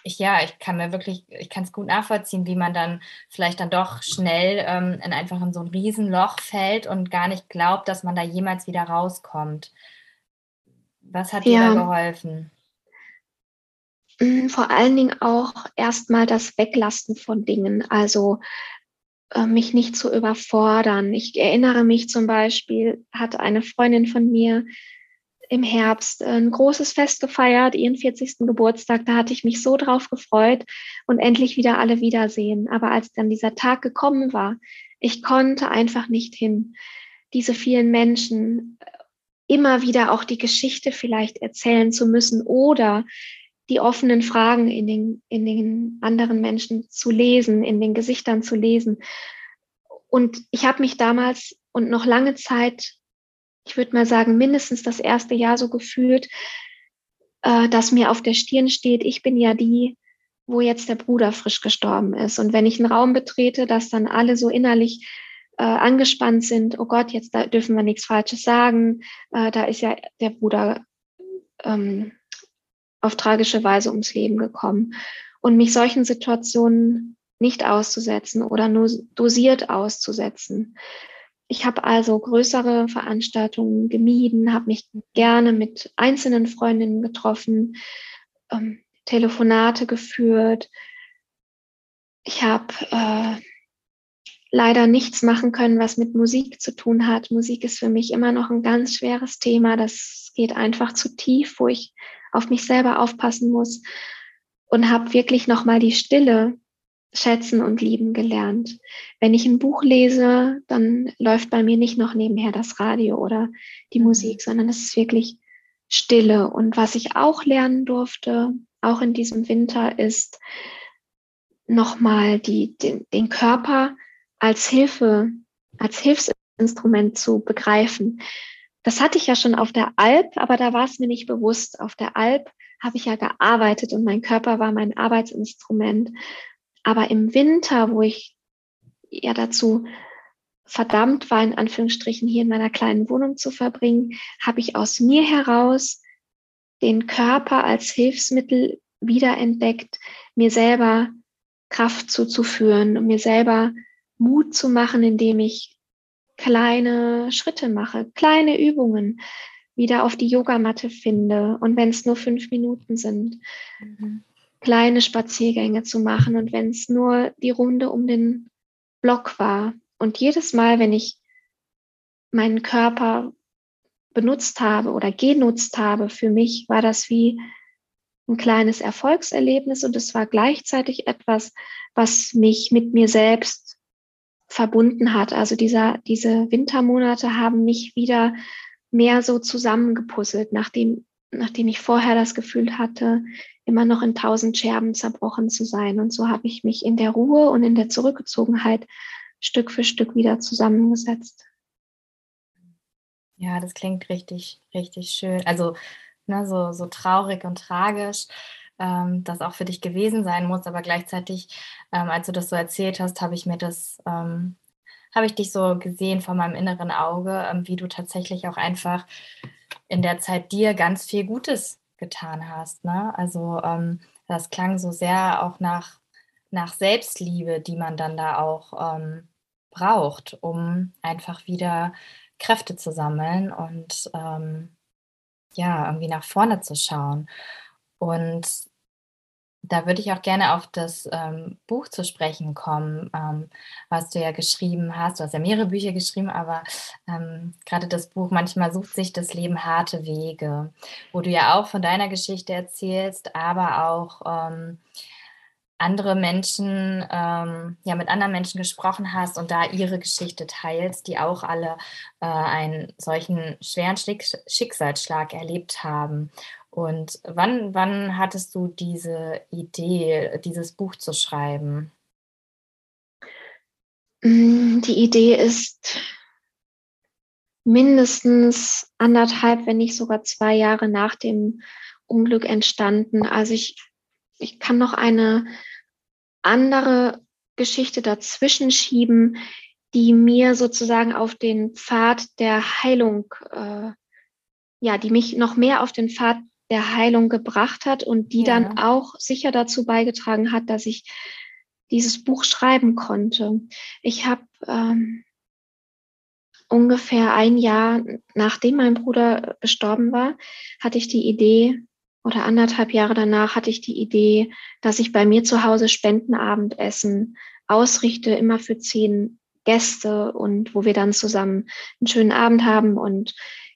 A: ich, ja, ich kann mir wirklich, ich kann es gut nachvollziehen, wie man dann vielleicht dann doch schnell ähm, in einfach in so ein Riesenloch fällt und gar nicht glaubt, dass man da jemals wieder rauskommt. Was hat ja. dir da geholfen?
B: Mm, vor allen Dingen auch erstmal das Weglassen von Dingen, also äh, mich nicht zu überfordern. Ich erinnere mich zum Beispiel, hat eine Freundin von mir im Herbst ein großes Fest gefeiert, ihren 40. Geburtstag. Da hatte ich mich so drauf gefreut und endlich wieder alle wiedersehen. Aber als dann dieser Tag gekommen war, ich konnte einfach nicht hin. diese vielen Menschen immer wieder auch die Geschichte vielleicht erzählen zu müssen oder die offenen Fragen in den, in den anderen Menschen zu lesen, in den Gesichtern zu lesen. Und ich habe mich damals und noch lange Zeit, ich würde mal sagen, mindestens das erste Jahr so gefühlt, äh, dass mir auf der Stirn steht, ich bin ja die, wo jetzt der Bruder frisch gestorben ist. Und wenn ich einen Raum betrete, dass dann alle so innerlich äh, angespannt sind, oh Gott, jetzt da dürfen wir nichts Falsches sagen, äh, da ist ja der Bruder ähm, auf tragische Weise ums Leben gekommen. Und mich solchen Situationen nicht auszusetzen oder nur dosiert auszusetzen. Ich habe also größere Veranstaltungen gemieden, habe mich gerne mit einzelnen Freundinnen getroffen, ähm, Telefonate geführt. Ich habe äh, leider nichts machen können, was mit Musik zu tun hat. Musik ist für mich immer noch ein ganz schweres Thema. Das geht einfach zu tief, wo ich auf mich selber aufpassen muss und habe wirklich noch mal die Stille schätzen und lieben gelernt. Wenn ich ein Buch lese, dann läuft bei mir nicht noch nebenher das Radio oder die mhm. Musik, sondern es ist wirklich Stille. Und was ich auch lernen durfte, auch in diesem Winter, ist nochmal die, den, den Körper als Hilfe, als Hilfsinstrument zu begreifen. Das hatte ich ja schon auf der Alp, aber da war es mir nicht bewusst. Auf der Alp habe ich ja gearbeitet und mein Körper war mein Arbeitsinstrument. Aber im Winter, wo ich ja dazu verdammt war, in Anführungsstrichen hier in meiner kleinen Wohnung zu verbringen, habe ich aus mir heraus den Körper als Hilfsmittel wiederentdeckt, mir selber Kraft zuzuführen und mir selber Mut zu machen, indem ich kleine Schritte mache, kleine Übungen, wieder auf die Yogamatte finde und wenn es nur fünf Minuten sind, mhm. Kleine Spaziergänge zu machen und wenn es nur die Runde um den Block war. Und jedes Mal, wenn ich meinen Körper benutzt habe oder genutzt habe für mich, war das wie ein kleines Erfolgserlebnis und es war gleichzeitig etwas, was mich mit mir selbst verbunden hat. Also dieser, diese Wintermonate haben mich wieder mehr so zusammengepuzzelt, nachdem, nachdem ich vorher das Gefühl hatte, immer noch in tausend Scherben zerbrochen zu sein. Und so habe ich mich in der Ruhe und in der Zurückgezogenheit Stück für Stück wieder zusammengesetzt.
A: Ja, das klingt richtig, richtig schön. Also ne, so, so traurig und tragisch ähm, das auch für dich gewesen sein muss, aber gleichzeitig, ähm, als du das so erzählt hast, habe ich mir das, ähm, habe ich dich so gesehen vor meinem inneren Auge, ähm, wie du tatsächlich auch einfach in der Zeit dir ganz viel Gutes getan hast. Ne? Also ähm, das klang so sehr auch nach, nach Selbstliebe, die man dann da auch ähm, braucht, um einfach wieder Kräfte zu sammeln und ja, irgendwie nach vorne zu schauen. Und da würde ich auch gerne auf das ähm, Buch zu sprechen kommen, ähm, was du ja geschrieben hast. Du hast ja mehrere Bücher geschrieben, aber ähm, gerade das Buch Manchmal sucht sich das Leben harte Wege, wo du ja auch von deiner Geschichte erzählst, aber auch ähm, andere Menschen, ähm, ja, mit anderen Menschen gesprochen hast und da ihre Geschichte teilst, die auch alle äh, einen solchen schweren Schicksalsschlag erlebt haben. Und wann, wann hattest du diese Idee, dieses Buch zu schreiben?
B: Mm, die Idee ist mindestens anderthalb, wenn nicht sogar zwei Jahre nach dem Unglück entstanden. Also ich, ich kann noch eine andere Geschichte dazwischen schieben, die mir sozusagen auf den Pfad der Heilung, äh, ja, die mich noch mehr auf den Pfad der Heilung gebracht hat und die ja. dann auch sicher dazu beigetragen hat, dass ich dieses Buch schreiben konnte. Ich habe ähm, ungefähr ein Jahr nachdem mein Bruder gestorben war, hatte ich die Idee, oder anderthalb Jahre danach hatte ich die Idee, dass ich bei mir zu Hause Spendenabendessen ausrichte, immer für zehn Gäste und wo wir dann zusammen einen schönen Abend haben und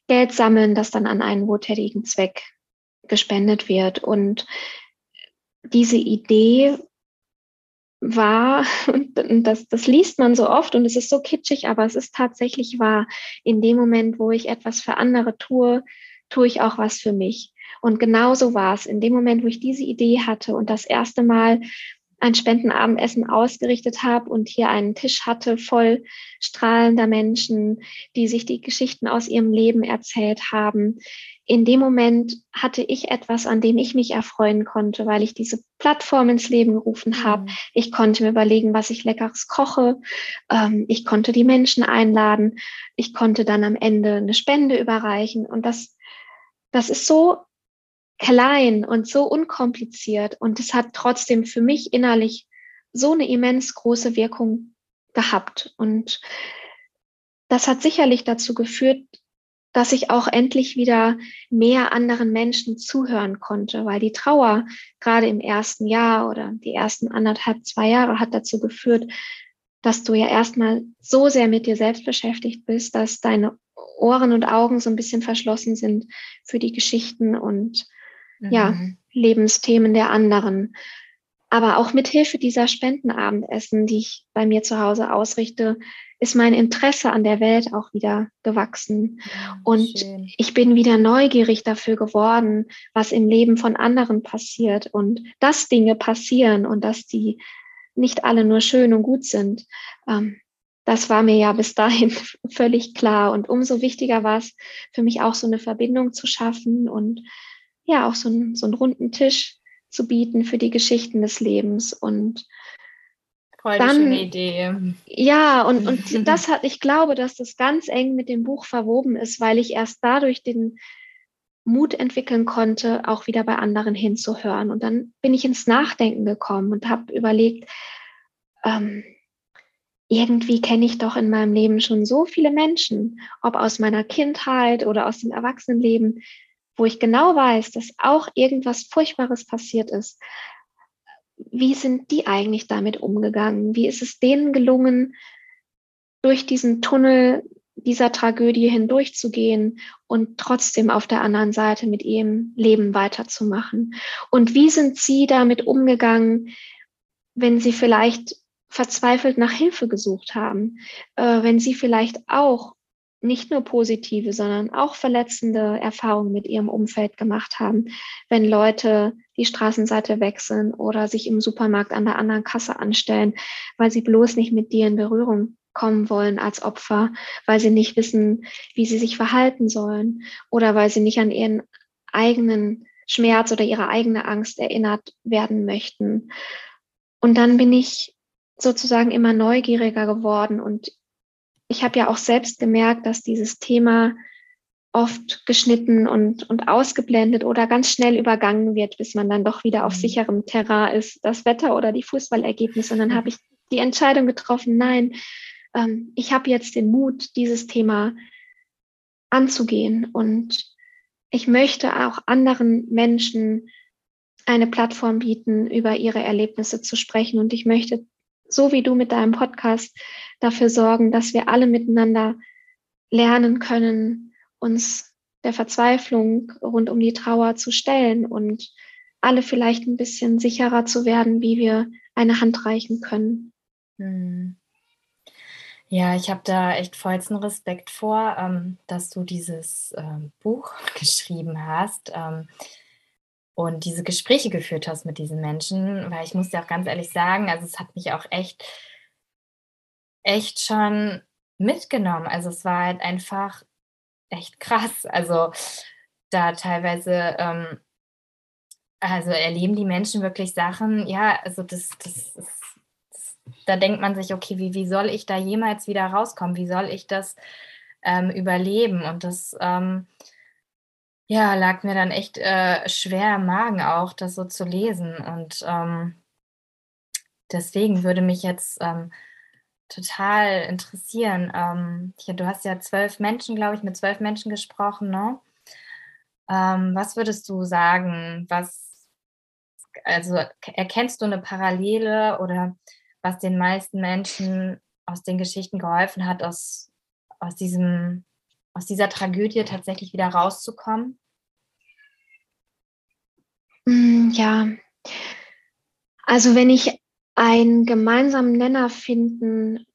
B: Geld sammeln, das dann an einen wohltätigen Zweck gespendet wird. Und diese Idee [LAUGHS] und das, das liest man so oft und es ist so kitschig, aber es ist tatsächlich wahr. In dem Moment, wo ich etwas für andere tue, tue ich auch was für mich. Und genauso war es. In dem Moment, wo ich diese Idee hatte und das erste Mal ein Spendenabendessen ausgerichtet habe und hier einen Tisch hatte voll strahlender Menschen, die sich die Geschichten aus ihrem Leben erzählt haben. In dem Moment hatte ich etwas, an dem ich mich erfreuen konnte, weil ich diese Plattform ins Leben gerufen habe. Mhm. Ich konnte mir überlegen, was ich leckeres koche. Ähm, ich konnte die Menschen einladen. Ich konnte dann am Ende eine Spende überreichen. Und das, das ist so klein und so unkompliziert und es hat trotzdem für mich innerlich so eine immens große Wirkung gehabt. Und das hat sicherlich dazu geführt, dass ich auch endlich wieder mehr anderen Menschen zuhören konnte, weil die Trauer gerade im ersten Jahr oder die ersten anderthalb, zwei Jahre hat dazu geführt, dass du ja erstmal so sehr mit dir selbst beschäftigt bist, dass deine Ohren und Augen so ein bisschen verschlossen sind für die Geschichten und mhm. ja, Lebensthemen der anderen. Aber auch mit Hilfe dieser Spendenabendessen, die ich bei mir zu Hause ausrichte, ist mein Interesse an der Welt auch wieder gewachsen. Ja, und schön. ich bin wieder neugierig dafür geworden, was im Leben von anderen passiert und dass Dinge passieren und dass die nicht alle nur schön und gut sind. Ähm, das war mir ja bis dahin [LAUGHS] völlig klar. Und umso wichtiger war es für mich auch so eine Verbindung zu schaffen und ja auch so, ein, so einen runden Tisch zu bieten für die Geschichten des Lebens und
A: Voll dann, schöne Idee.
B: Ja, und, und [LAUGHS] das hat, ich glaube, dass das ganz eng mit dem Buch verwoben ist, weil ich erst dadurch den Mut entwickeln konnte, auch wieder bei anderen hinzuhören. Und dann bin ich ins Nachdenken gekommen und habe überlegt, ähm, irgendwie kenne ich doch in meinem Leben schon so viele Menschen, ob aus meiner Kindheit oder aus dem Erwachsenenleben, wo ich genau weiß, dass auch irgendwas Furchtbares passiert ist, wie sind die eigentlich damit umgegangen? Wie ist es denen gelungen, durch diesen Tunnel dieser Tragödie hindurchzugehen und trotzdem auf der anderen Seite mit ihrem Leben weiterzumachen? Und wie sind sie damit umgegangen, wenn sie vielleicht verzweifelt nach Hilfe gesucht haben, äh, wenn sie vielleicht auch nicht nur positive, sondern auch verletzende Erfahrungen mit ihrem Umfeld gemacht haben, wenn Leute die Straßenseite wechseln oder sich im Supermarkt an der anderen Kasse anstellen, weil sie bloß nicht mit dir in Berührung kommen wollen als Opfer, weil sie nicht wissen, wie sie sich verhalten sollen oder weil sie nicht an ihren eigenen Schmerz oder ihre eigene Angst erinnert werden möchten. Und dann bin ich sozusagen immer neugieriger geworden und ich habe ja auch selbst gemerkt, dass dieses Thema oft geschnitten und, und ausgeblendet oder ganz schnell übergangen wird, bis man dann doch wieder auf mhm. sicherem Terrain ist, das Wetter oder die Fußballergebnisse. Und dann habe ich die Entscheidung getroffen, nein, ähm, ich habe jetzt den Mut, dieses Thema anzugehen. Und ich möchte auch anderen Menschen eine Plattform bieten, über ihre Erlebnisse zu sprechen. Und ich möchte so wie du mit deinem Podcast dafür sorgen, dass wir alle miteinander lernen können, uns der Verzweiflung rund um die Trauer zu stellen und alle vielleicht ein bisschen sicherer zu werden, wie wir eine Hand reichen können. Hm.
A: Ja, ich habe da echt vollsten Respekt vor, ähm, dass du dieses ähm, Buch [LAUGHS] geschrieben hast. Ähm, und diese Gespräche geführt hast mit diesen Menschen, weil ich muss dir auch ganz ehrlich sagen, also es hat mich auch echt, echt schon mitgenommen. Also es war halt einfach echt krass. Also da teilweise, ähm, also erleben die Menschen wirklich Sachen, ja, also das, das, das, da denkt man sich, okay, wie, wie soll ich da jemals wieder rauskommen? Wie soll ich das ähm, überleben? Und das, ähm, ja, lag mir dann echt äh, schwer im Magen auch, das so zu lesen. Und ähm, deswegen würde mich jetzt ähm, total interessieren. Ähm, ja, du hast ja zwölf Menschen, glaube ich, mit zwölf Menschen gesprochen, ne? Ähm, was würdest du sagen? Was, also erkennst du eine Parallele oder was den meisten Menschen aus den Geschichten geholfen hat, aus, aus diesem aus dieser Tragödie tatsächlich wieder rauszukommen?
B: Mm, ja, also wenn ich einen gemeinsamen Nenner finden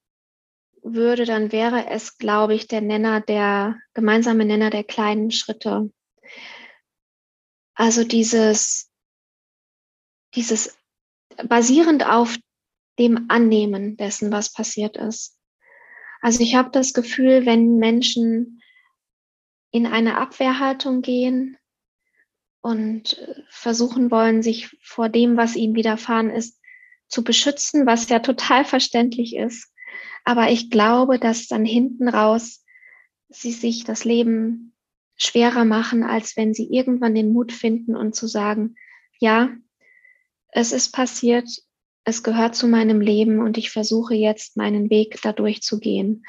B: würde, dann wäre es, glaube ich, der Nenner, der gemeinsame Nenner der kleinen Schritte. Also dieses, dieses basierend auf dem Annehmen dessen, was passiert ist. Also ich habe das Gefühl, wenn Menschen in eine Abwehrhaltung gehen und versuchen wollen, sich vor dem, was ihnen widerfahren ist, zu beschützen, was ja total verständlich ist. Aber ich glaube, dass dann hinten raus sie sich das Leben schwerer machen, als wenn sie irgendwann den Mut finden und zu sagen, ja, es ist passiert, es gehört zu meinem Leben und ich versuche jetzt meinen Weg dadurch zu gehen.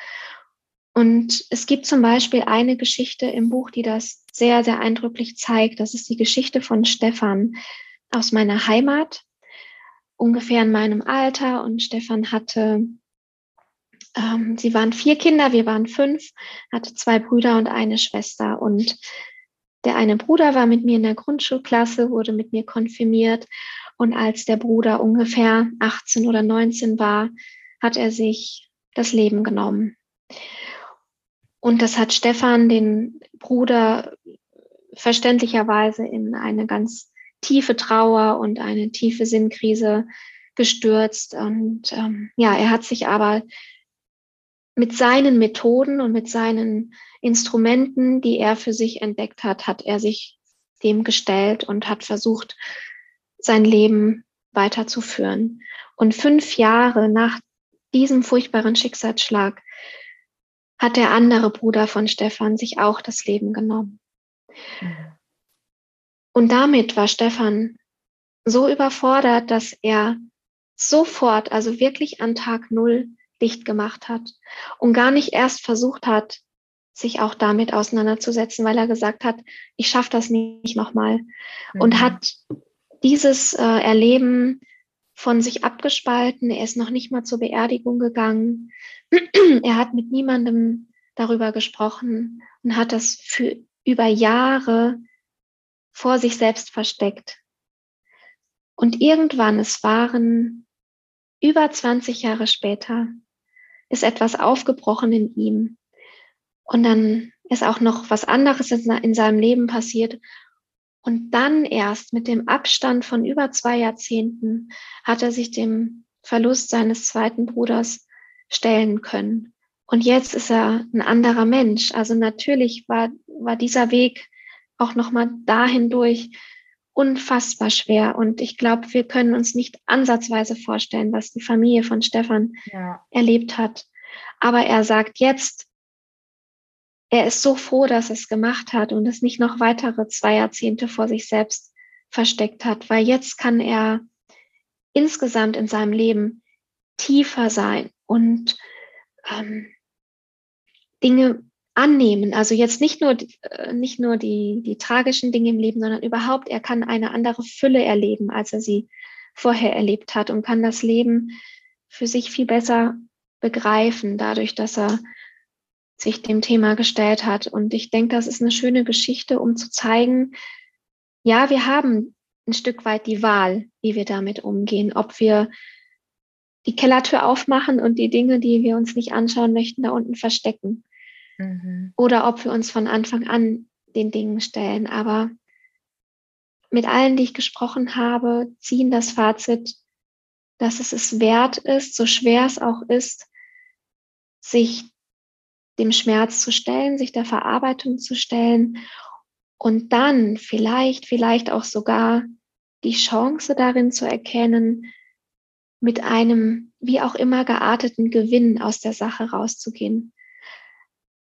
B: Und es gibt zum Beispiel eine Geschichte im Buch, die das sehr, sehr eindrücklich zeigt. Das ist die Geschichte von Stefan aus meiner Heimat, ungefähr in meinem Alter. Und Stefan hatte, ähm, sie waren vier Kinder, wir waren fünf, hatte zwei Brüder und eine Schwester. Und der eine Bruder war mit mir in der Grundschulklasse, wurde mit mir konfirmiert und als der Bruder ungefähr 18 oder 19 war, hat er sich das Leben genommen. Und das hat Stefan, den Bruder, verständlicherweise in eine ganz tiefe Trauer und eine tiefe Sinnkrise gestürzt. Und ähm, ja, er hat sich aber mit seinen Methoden und mit seinen Instrumenten, die er für sich entdeckt hat, hat er sich dem gestellt und hat versucht, sein Leben weiterzuführen. Und fünf Jahre nach diesem furchtbaren Schicksalsschlag hat der andere Bruder von Stefan sich auch das Leben genommen. Und damit war Stefan so überfordert, dass er sofort, also wirklich an Tag Null, dicht gemacht hat und gar nicht erst versucht hat, sich auch damit auseinanderzusetzen, weil er gesagt hat, ich schaffe das nicht nochmal. Mhm. Und hat dieses äh, Erleben von sich abgespalten. Er ist noch nicht mal zur Beerdigung gegangen. [CLEARS THROAT] er hat mit niemandem darüber gesprochen und hat das für über Jahre vor sich selbst versteckt. Und irgendwann, es waren über 20 Jahre später, ist etwas aufgebrochen in ihm. Und dann ist auch noch was anderes in seinem Leben passiert. Und dann erst mit dem Abstand von über zwei Jahrzehnten hat er sich dem Verlust seines zweiten Bruders stellen können. Und jetzt ist er ein anderer Mensch. Also natürlich war, war dieser Weg auch nochmal dahin durch unfassbar schwer. Und ich glaube, wir können uns nicht ansatzweise vorstellen, was die Familie von Stefan ja. erlebt hat. Aber er sagt jetzt, er ist so froh, dass er es gemacht hat und es nicht noch weitere zwei Jahrzehnte vor sich selbst versteckt hat, weil jetzt kann er insgesamt in seinem Leben tiefer sein und ähm, Dinge annehmen. Also jetzt nicht nur, äh, nicht nur die, die tragischen Dinge im Leben, sondern überhaupt, er kann eine andere Fülle erleben, als er sie vorher erlebt hat und kann das Leben für sich viel besser begreifen, dadurch, dass er sich dem Thema gestellt hat. Und ich denke, das ist eine schöne Geschichte, um zu zeigen, ja, wir haben ein Stück weit die Wahl, wie wir damit umgehen, ob wir die Kellertür aufmachen und die Dinge, die wir uns nicht anschauen möchten, da unten verstecken. Mhm. Oder ob wir uns von Anfang an den Dingen stellen. Aber mit allen, die ich gesprochen habe, ziehen das Fazit, dass es es wert ist, so schwer es auch ist, sich dem Schmerz zu stellen, sich der Verarbeitung zu stellen und dann vielleicht, vielleicht auch sogar die Chance darin zu erkennen, mit einem wie auch immer gearteten Gewinn aus der Sache rauszugehen.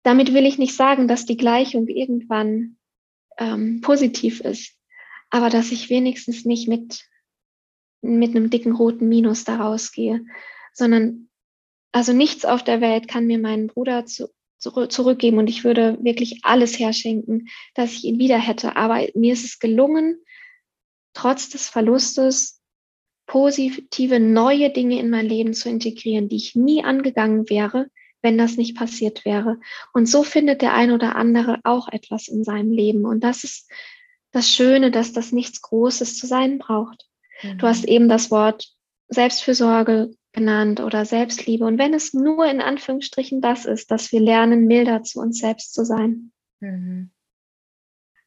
B: Damit will ich nicht sagen, dass die Gleichung irgendwann ähm, positiv ist, aber dass ich wenigstens nicht mit, mit einem dicken roten Minus daraus gehe, sondern also nichts auf der Welt kann mir meinen Bruder zu, zu, zurückgeben und ich würde wirklich alles herschenken, dass ich ihn wieder hätte. Aber mir ist es gelungen, trotz des Verlustes positive neue Dinge in mein Leben zu integrieren, die ich nie angegangen wäre, wenn das nicht passiert wäre. Und so findet der ein oder andere auch etwas in seinem Leben. Und das ist das Schöne, dass das nichts Großes zu sein braucht. Mhm. Du hast eben das Wort Selbstfürsorge genannt oder Selbstliebe. Und wenn es nur in Anführungsstrichen das ist, dass wir lernen, milder zu uns selbst zu sein. Mhm.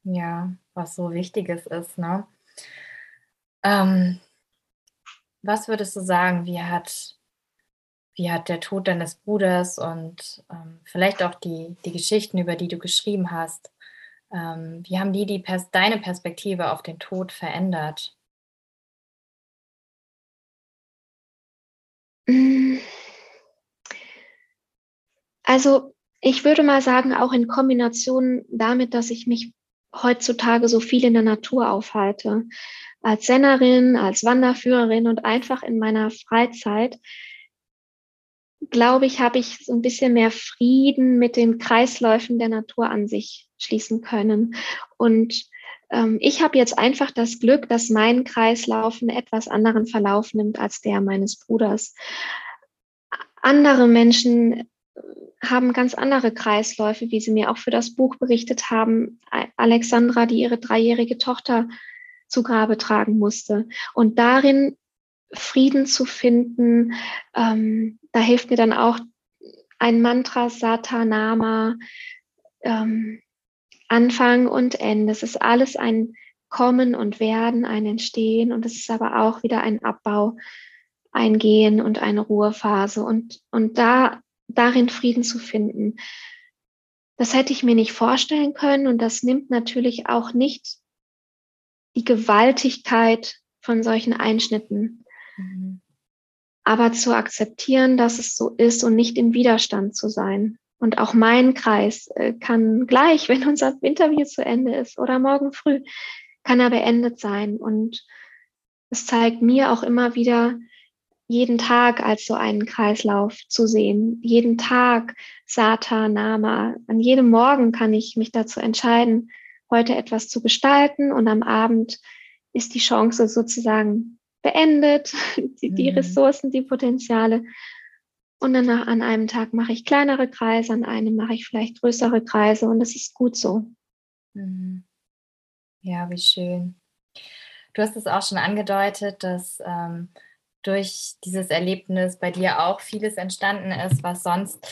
A: Ja, was so Wichtiges ist, ne? Ähm, was würdest du sagen, wie hat, wie hat der Tod deines Bruders und ähm, vielleicht auch die, die Geschichten, über die du geschrieben hast, ähm, wie haben die, die Pers deine Perspektive auf den Tod verändert?
B: Also ich würde mal sagen, auch in Kombination damit, dass ich mich heutzutage so viel in der Natur aufhalte, als Sennerin, als Wanderführerin und einfach in meiner Freizeit, glaube ich, habe ich so ein bisschen mehr Frieden mit den Kreisläufen der Natur an sich schließen können. Und ich habe jetzt einfach das Glück, dass mein Kreislauf einen etwas anderen Verlauf nimmt als der meines Bruders. Andere Menschen haben ganz andere Kreisläufe, wie sie mir auch für das Buch berichtet haben. Alexandra, die ihre dreijährige Tochter zu Grabe tragen musste. Und darin Frieden zu finden, ähm, da hilft mir dann auch ein Mantra Satanama, ähm, Anfang und Ende. Es ist alles ein Kommen und Werden, ein Entstehen und es ist aber auch wieder ein Abbau, ein Gehen und eine Ruhephase. Und, und da darin Frieden zu finden. Das hätte ich mir nicht vorstellen können und das nimmt natürlich auch nicht die Gewaltigkeit von solchen Einschnitten. Mhm. Aber zu akzeptieren, dass es so ist und nicht im Widerstand zu sein. Und auch mein Kreis äh, kann gleich, [LAUGHS] wenn unser Interview zu Ende ist oder morgen früh, kann er beendet sein. Und es zeigt mir auch immer wieder, jeden Tag als so einen Kreislauf zu sehen. Jeden Tag Sata, Nama. An jedem Morgen kann ich mich dazu entscheiden, heute etwas zu gestalten und am Abend ist die Chance sozusagen beendet, [LAUGHS] die, die mhm. Ressourcen, die Potenziale. Und dann an einem Tag mache ich kleinere Kreise, an einem mache ich vielleicht größere Kreise und das ist gut so.
A: Mhm. Ja, wie schön. Du hast es auch schon angedeutet, dass ähm, durch dieses Erlebnis bei dir auch vieles entstanden ist, was sonst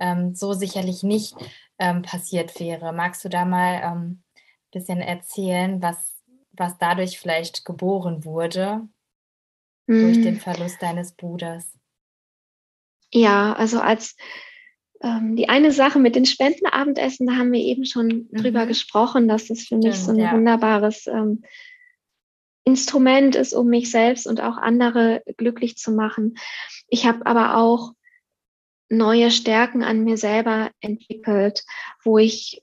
A: ähm, so sicherlich nicht ähm, passiert wäre. Magst du da mal ein ähm, bisschen erzählen, was, was dadurch vielleicht geboren wurde, hm. durch den Verlust deines Bruders?
B: Ja, also als ähm, die eine Sache mit den Spendenabendessen, da haben wir eben schon mhm. drüber gesprochen, dass das für mich Stimmt, so ein ja. wunderbares ähm, Instrument ist, um mich selbst und auch andere glücklich zu machen. Ich habe aber auch neue Stärken an mir selber entwickelt, wo ich,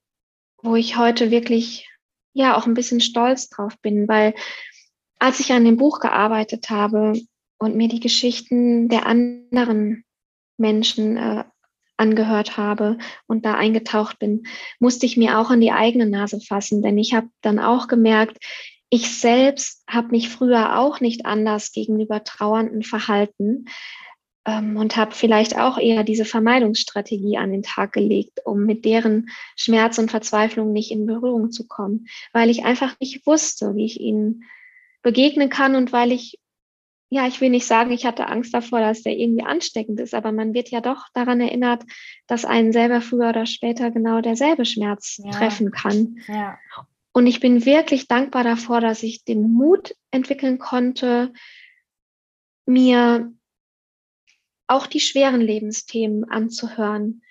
B: wo ich heute wirklich ja auch ein bisschen stolz drauf bin, weil als ich an dem Buch gearbeitet habe und mir die Geschichten der anderen Menschen äh, angehört habe und da eingetaucht bin, musste ich mir auch an die eigene Nase fassen, denn ich habe dann auch gemerkt, ich selbst habe mich früher auch nicht anders gegenüber Trauernden verhalten ähm, und habe vielleicht auch eher diese Vermeidungsstrategie an den Tag gelegt, um mit deren Schmerz und Verzweiflung nicht in Berührung zu kommen, weil ich einfach nicht wusste, wie ich ihnen begegnen kann und weil ich ja, ich will nicht sagen, ich hatte Angst davor, dass der irgendwie ansteckend ist, aber man wird ja doch daran erinnert, dass einen selber früher oder später genau derselbe Schmerz ja. treffen kann. Ja. Und ich bin wirklich dankbar davor, dass ich den Mut entwickeln konnte, mir auch die schweren Lebensthemen anzuhören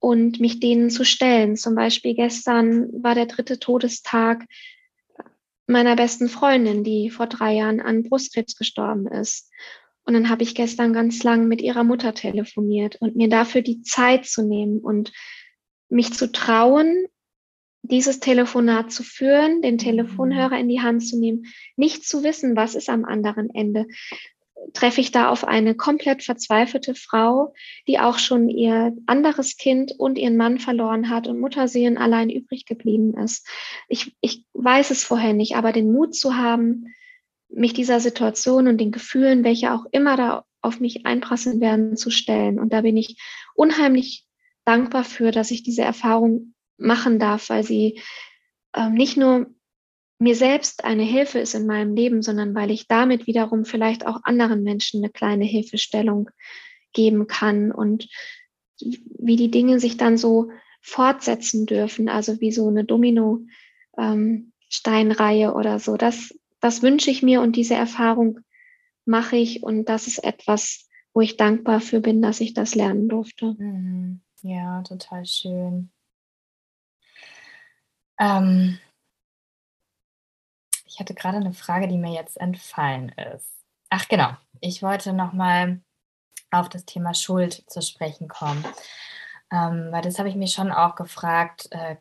B: und mich denen zu stellen. Zum Beispiel gestern war der dritte Todestag meiner besten Freundin, die vor drei Jahren an Brustkrebs gestorben ist. Und dann habe ich gestern ganz lang mit ihrer Mutter telefoniert und mir dafür die Zeit zu nehmen und mich zu trauen, dieses Telefonat zu führen, den Telefonhörer in die Hand zu nehmen, nicht zu wissen, was ist am anderen Ende, treffe ich da auf eine komplett verzweifelte Frau, die auch schon ihr anderes Kind und ihren Mann verloren hat und Mutterseelen allein übrig geblieben ist. Ich, ich weiß es vorher nicht, aber den Mut zu haben, mich dieser Situation und den Gefühlen, welche auch immer da auf mich einprasseln werden, zu stellen. Und da bin ich unheimlich dankbar für, dass ich diese Erfahrung machen darf, weil sie ähm, nicht nur mir selbst eine Hilfe ist in meinem Leben, sondern weil ich damit wiederum vielleicht auch anderen Menschen eine kleine Hilfestellung geben kann und wie die Dinge sich dann so fortsetzen dürfen, also wie so eine Domino-Steinreihe ähm, oder so. Das, das wünsche ich mir und diese Erfahrung mache ich und das ist etwas, wo ich dankbar für bin, dass ich das lernen durfte.
A: Mhm. Ja, total schön. Ähm, ich hatte gerade eine Frage, die mir jetzt entfallen ist. Ach genau, ich wollte noch mal auf das Thema Schuld zu sprechen kommen, ähm, weil das habe ich mir schon auch gefragt. Äh,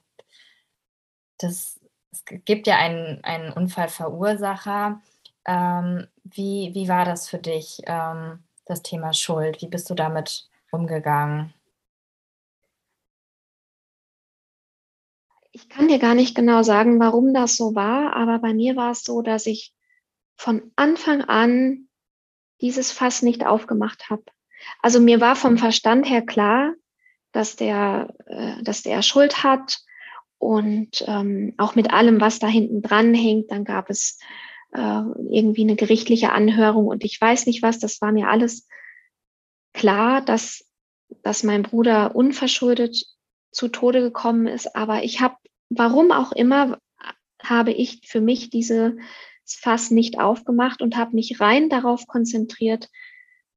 A: das, es gibt ja einen, einen Unfallverursacher. Ähm, wie, wie war das für dich, ähm, das Thema Schuld? Wie bist du damit umgegangen?
B: Ich kann dir gar nicht genau sagen, warum das so war, aber bei mir war es so, dass ich von Anfang an dieses Fass nicht aufgemacht habe. Also mir war vom Verstand her klar, dass der, äh, dass der Schuld hat und ähm, auch mit allem, was da hinten dran hängt. Dann gab es äh, irgendwie eine gerichtliche Anhörung und ich weiß nicht was. Das war mir alles klar, dass dass mein Bruder unverschuldet zu Tode gekommen ist. Aber ich habe, warum auch immer, habe ich für mich dieses Fass nicht aufgemacht und habe mich rein darauf konzentriert,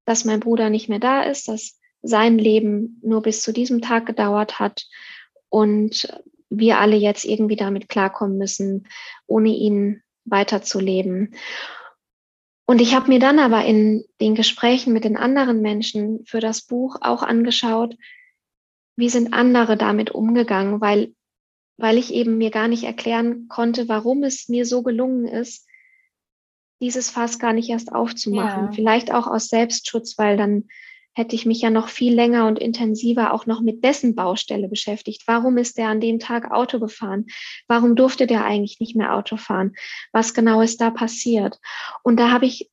B: dass mein Bruder nicht mehr da ist, dass sein Leben nur bis zu diesem Tag gedauert hat und wir alle jetzt irgendwie damit klarkommen müssen, ohne ihn weiterzuleben. Und ich habe mir dann aber in den Gesprächen mit den anderen Menschen für das Buch auch angeschaut, wie sind andere damit umgegangen, weil, weil ich eben mir gar nicht erklären konnte, warum es mir so gelungen ist, dieses Fass gar nicht erst aufzumachen. Ja. Vielleicht auch aus Selbstschutz, weil dann hätte ich mich ja noch viel länger und intensiver auch noch mit dessen Baustelle beschäftigt. Warum ist der an dem Tag Auto gefahren? Warum durfte der eigentlich nicht mehr Auto fahren? Was genau ist da passiert? Und da habe ich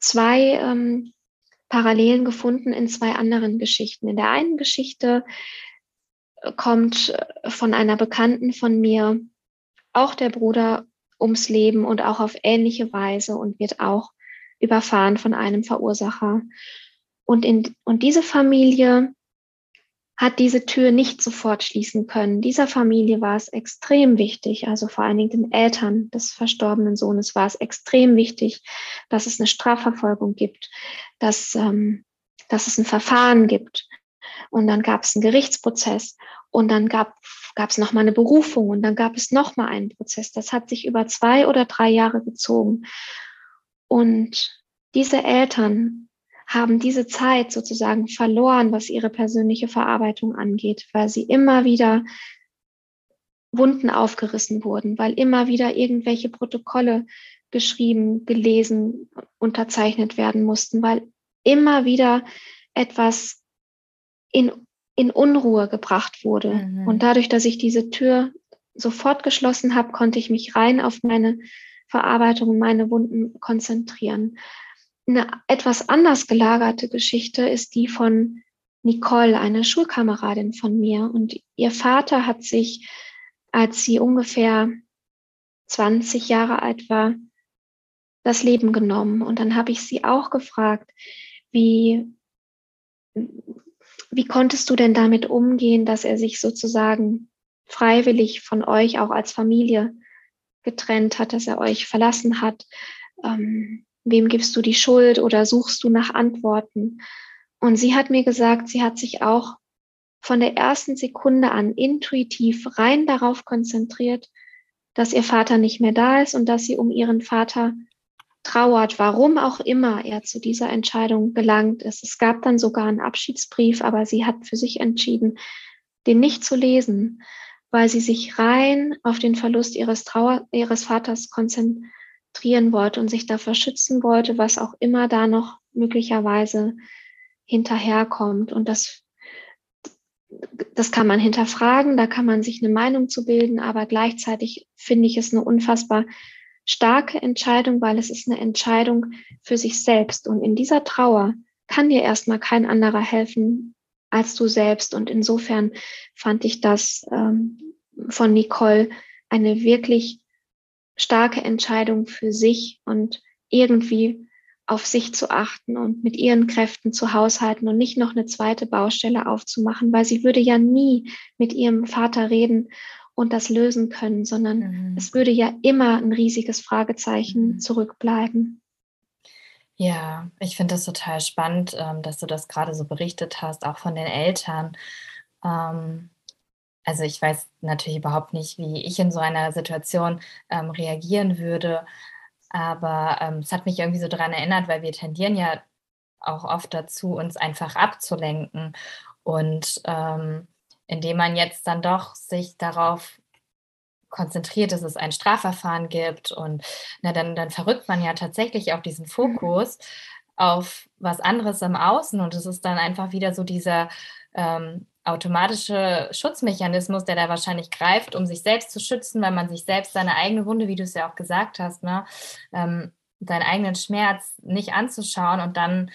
B: zwei ähm, Parallelen gefunden in zwei anderen Geschichten. In der einen Geschichte kommt äh, von einer Bekannten von mir auch der Bruder ums Leben und auch auf ähnliche Weise und wird auch überfahren von einem Verursacher. Und, in, und diese Familie hat diese Tür nicht sofort schließen können. Dieser Familie war es extrem wichtig, also vor allen Dingen den Eltern des verstorbenen Sohnes war es extrem wichtig, dass es eine Strafverfolgung gibt, dass, ähm, dass es ein Verfahren gibt. Und dann gab es einen Gerichtsprozess und dann gab es nochmal eine Berufung und dann gab es nochmal einen Prozess. Das hat sich über zwei oder drei Jahre gezogen. Und diese Eltern haben diese Zeit sozusagen verloren, was ihre persönliche Verarbeitung angeht, weil sie immer wieder Wunden aufgerissen wurden, weil immer wieder irgendwelche Protokolle geschrieben, gelesen, unterzeichnet werden mussten, weil immer wieder etwas in, in Unruhe gebracht wurde. Mhm. Und dadurch, dass ich diese Tür sofort geschlossen habe, konnte ich mich rein auf meine Verarbeitung, meine Wunden konzentrieren. Eine etwas anders gelagerte Geschichte ist die von Nicole, eine Schulkameradin von mir. Und ihr Vater hat sich, als sie ungefähr 20 Jahre alt war, das Leben genommen. Und dann habe ich sie auch gefragt, wie, wie konntest du denn damit umgehen, dass er sich sozusagen freiwillig von euch auch als Familie getrennt hat, dass er euch verlassen hat? Ähm, Wem gibst du die Schuld oder suchst du nach Antworten? Und sie hat mir gesagt, sie hat sich auch von der ersten Sekunde an intuitiv rein darauf konzentriert, dass ihr Vater nicht mehr da ist und dass sie um ihren Vater trauert, warum auch immer er zu dieser Entscheidung gelangt ist. Es gab dann sogar einen Abschiedsbrief, aber sie hat für sich entschieden, den nicht zu lesen, weil sie sich rein auf den Verlust ihres, Trauer, ihres Vaters konzentrieren wollte und sich davor schützen wollte, was auch immer da noch möglicherweise hinterherkommt. Und das, das kann man hinterfragen, da kann man sich eine Meinung zu bilden, aber gleichzeitig finde ich es eine unfassbar starke Entscheidung, weil es ist eine Entscheidung für sich selbst. Und in dieser Trauer kann dir erstmal kein anderer helfen als du selbst. Und insofern fand ich das ähm, von Nicole eine wirklich starke Entscheidung für sich und irgendwie auf sich zu achten und mit ihren Kräften zu haushalten und nicht noch eine zweite Baustelle aufzumachen, weil sie würde ja nie mit ihrem Vater reden und das lösen können, sondern mhm. es würde ja immer ein riesiges Fragezeichen mhm. zurückbleiben.
A: Ja, ich finde das total spannend, ähm, dass du das gerade so berichtet hast, auch von den Eltern. Ähm, also ich weiß natürlich überhaupt nicht, wie ich in so einer Situation ähm, reagieren würde, aber es hat mich irgendwie so daran erinnert, weil wir tendieren ja auch oft dazu, uns einfach abzulenken. Und ähm, indem man jetzt dann doch sich darauf konzentriert, dass es ein Strafverfahren gibt und na, dann, dann verrückt man ja tatsächlich auch diesen mhm. Fokus auf was anderes im Außen und es ist dann einfach wieder so dieser ähm, automatische Schutzmechanismus, der da wahrscheinlich greift, um sich selbst zu schützen, weil man sich selbst seine eigene Wunde, wie du es ja auch gesagt hast, ne, ähm, seinen eigenen Schmerz nicht anzuschauen und dann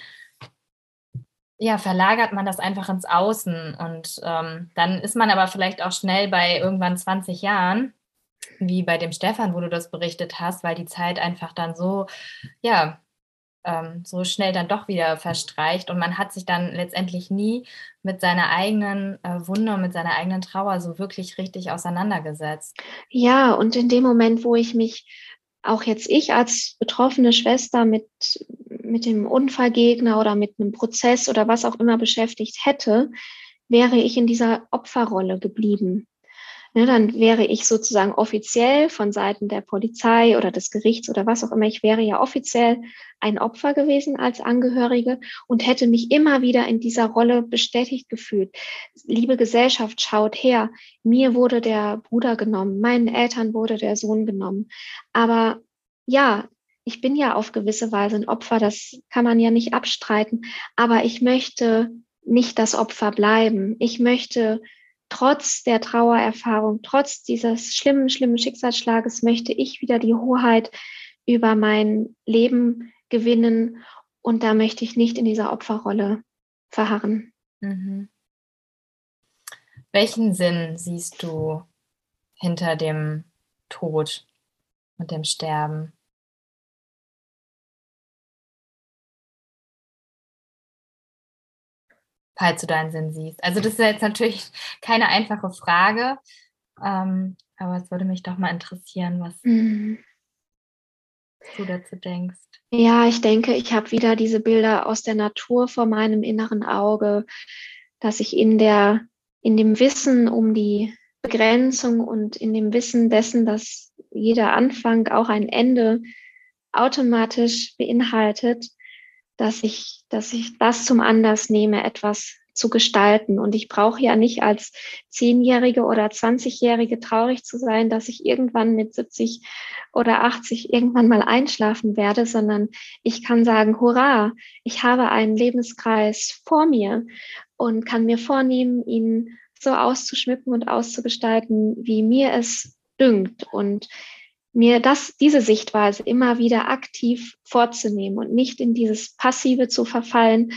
A: ja, verlagert man das einfach ins Außen und ähm, dann ist man aber vielleicht auch schnell bei irgendwann 20 Jahren wie bei dem Stefan, wo du das berichtet hast, weil die Zeit einfach dann so, ja, ähm, so schnell dann doch wieder verstreicht und man hat sich dann letztendlich nie mit seiner eigenen äh, Wunde und mit seiner eigenen Trauer so wirklich richtig auseinandergesetzt.
B: Ja, und in dem Moment, wo ich mich auch jetzt ich als betroffene Schwester mit, mit dem Unfallgegner oder mit einem Prozess oder was auch immer beschäftigt hätte, wäre ich in dieser Opferrolle geblieben. Ne, dann wäre ich sozusagen offiziell von Seiten der Polizei oder des Gerichts oder was auch immer, ich wäre ja offiziell ein Opfer gewesen als Angehörige und hätte mich immer wieder in dieser Rolle bestätigt gefühlt. Liebe Gesellschaft, schaut her, mir wurde der Bruder genommen, meinen Eltern wurde der Sohn genommen. Aber ja, ich bin ja auf gewisse Weise ein Opfer, das kann man ja nicht abstreiten, aber ich möchte nicht das Opfer bleiben. Ich möchte trotz der Trauererfahrung, trotz dieses schlimmen, schlimmen Schicksalsschlages möchte ich wieder die Hoheit über mein Leben gewinnen und da möchte ich nicht in dieser Opferrolle verharren. Mhm.
A: Welchen Sinn siehst du hinter dem Tod und dem Sterben? Falls du deinen Sinn siehst. Also das ist jetzt natürlich keine einfache Frage, ähm, aber es würde mich doch mal interessieren, was mhm. du dazu denkst.
B: Ja, ich denke, ich habe wieder diese Bilder aus der Natur vor meinem inneren Auge, dass ich in der, in dem Wissen um die Begrenzung und in dem Wissen dessen, dass jeder Anfang auch ein Ende automatisch beinhaltet, dass ich, dass ich das zum Anlass nehme, etwas zu gestalten. Und ich brauche ja nicht als Zehnjährige oder Zwanzigjährige traurig zu sein, dass ich irgendwann mit 70 oder 80 irgendwann mal einschlafen werde, sondern ich kann sagen, hurra, ich habe einen Lebenskreis vor mir und kann mir vornehmen, ihn so auszuschmücken und auszugestalten, wie mir es dünkt. Und mir das, diese Sichtweise immer wieder aktiv vorzunehmen und nicht in dieses Passive zu verfallen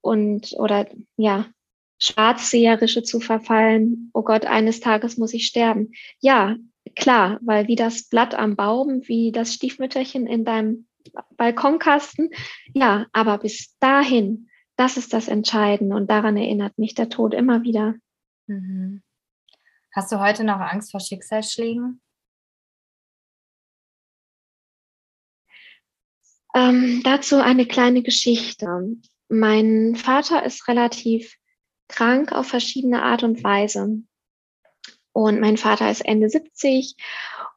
B: und oder ja, Schwarzseherische zu verfallen, oh Gott, eines Tages muss ich sterben. Ja, klar, weil wie das Blatt am Baum, wie das Stiefmütterchen in deinem Balkonkasten, ja, aber bis dahin, das ist das Entscheidende und daran erinnert mich der Tod immer wieder. Mhm.
A: Hast du heute noch Angst vor Schicksalsschlägen?
B: Ähm, dazu eine kleine Geschichte. Mein Vater ist relativ krank auf verschiedene Art und Weise. Und mein Vater ist Ende 70.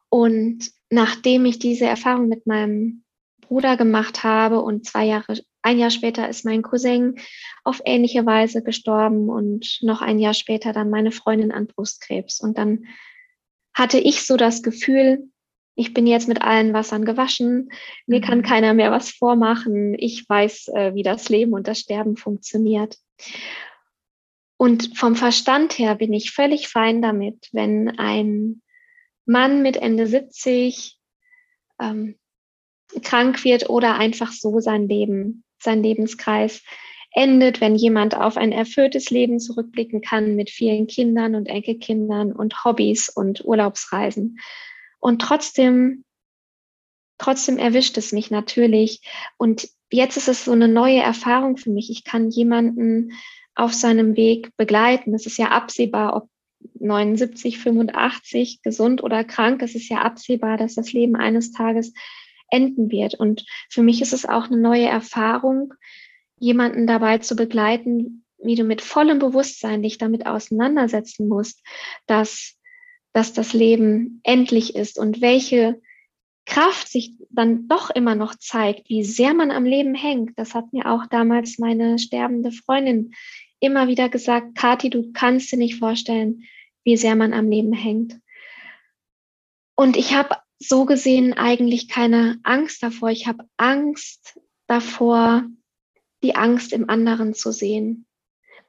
B: Und nachdem ich diese Erfahrung mit meinem Bruder gemacht habe und zwei Jahre, ein Jahr später ist mein Cousin auf ähnliche Weise gestorben und noch ein Jahr später dann meine Freundin an Brustkrebs. Und dann hatte ich so das Gefühl, ich bin jetzt mit allen Wassern gewaschen, mir kann mhm. keiner mehr was vormachen, ich weiß, äh, wie das Leben und das Sterben funktioniert. Und vom Verstand her bin ich völlig fein damit, wenn ein Mann mit Ende 70 ähm, krank wird oder einfach so sein Leben, sein Lebenskreis endet, wenn jemand auf ein erfülltes Leben zurückblicken kann mit vielen Kindern und Enkelkindern und Hobbys und Urlaubsreisen und trotzdem trotzdem erwischt es mich natürlich. Und jetzt ist es so eine neue Erfahrung für mich. Ich kann jemanden auf seinem Weg begleiten. Es ist ja absehbar, ob 79, 85, gesund oder krank. Es ist ja absehbar, dass das Leben eines Tages enden wird. Und für mich ist es auch eine neue Erfahrung, jemanden dabei zu begleiten, wie du mit vollem Bewusstsein dich damit auseinandersetzen musst, dass, dass das Leben endlich ist und welche Kraft sich dann doch immer noch zeigt, wie sehr man am Leben hängt. Das hat mir auch damals meine sterbende Freundin immer wieder gesagt, Kathi, du kannst dir nicht vorstellen, wie sehr man am Leben hängt. Und ich habe so gesehen eigentlich keine Angst davor. Ich habe Angst davor, die Angst im anderen zu sehen.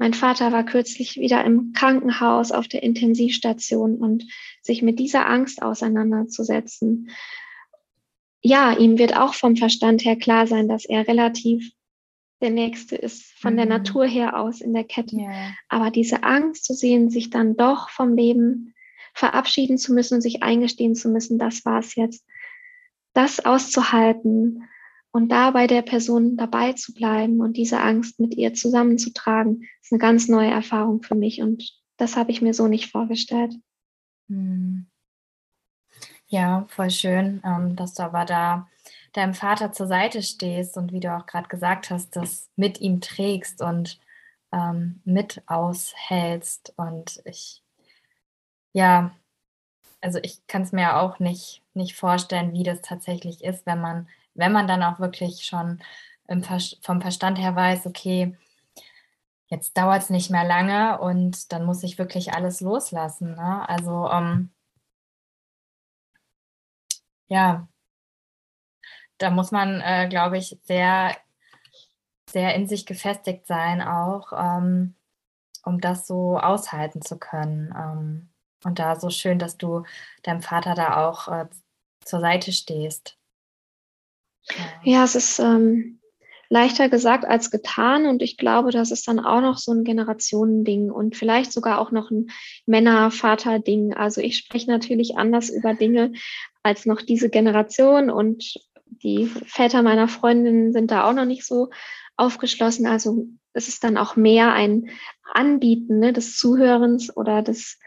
B: Mein Vater war kürzlich wieder im Krankenhaus auf der Intensivstation und sich mit dieser Angst auseinanderzusetzen. Ja, ihm wird auch vom Verstand her klar sein, dass er relativ der Nächste ist, von mhm. der Natur her aus in der Kette. Ja. Aber diese Angst zu sehen, sich dann doch vom Leben verabschieden zu müssen und sich eingestehen zu müssen, das war es jetzt, das auszuhalten und da bei der Person dabei zu bleiben und diese Angst mit ihr zusammenzutragen, ist eine ganz neue Erfahrung für mich und das habe ich mir so nicht vorgestellt. Hm.
A: Ja, voll schön, ähm, dass du aber da deinem Vater zur Seite stehst und wie du auch gerade gesagt hast, das mit ihm trägst und ähm, mit aushältst. Und ich, ja, also ich kann es mir auch nicht, nicht vorstellen, wie das tatsächlich ist, wenn man wenn man dann auch wirklich schon vom Verstand her weiß, okay, jetzt dauert es nicht mehr lange und dann muss ich wirklich alles loslassen. Ne? Also ähm, ja, da muss man, äh, glaube ich, sehr, sehr in sich gefestigt sein, auch ähm, um das so aushalten zu können. Ähm, und da so schön, dass du deinem Vater da auch äh, zur Seite stehst.
B: Ja, es ist ähm, leichter gesagt als getan und ich glaube, das ist dann auch noch so ein Generationending und vielleicht sogar auch noch ein Männer-Vater-Ding. Also ich spreche natürlich anders über Dinge als noch diese Generation und die Väter meiner Freundinnen sind da auch noch nicht so aufgeschlossen. Also es ist dann auch mehr ein Anbieten ne, des Zuhörens oder des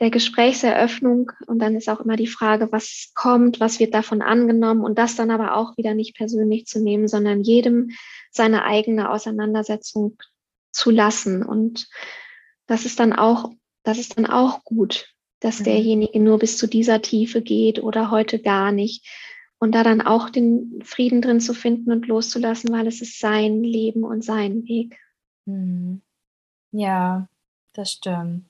B: der Gesprächseröffnung. Und dann ist auch immer die Frage, was kommt, was wird davon angenommen und das dann aber auch wieder nicht persönlich zu nehmen, sondern jedem seine eigene Auseinandersetzung zu lassen. Und das ist dann auch, das ist dann auch gut, dass mhm. derjenige nur bis zu dieser Tiefe geht oder heute gar nicht. Und da dann auch den Frieden drin zu finden und loszulassen, weil es ist sein Leben und sein Weg.
A: Mhm. Ja, das stimmt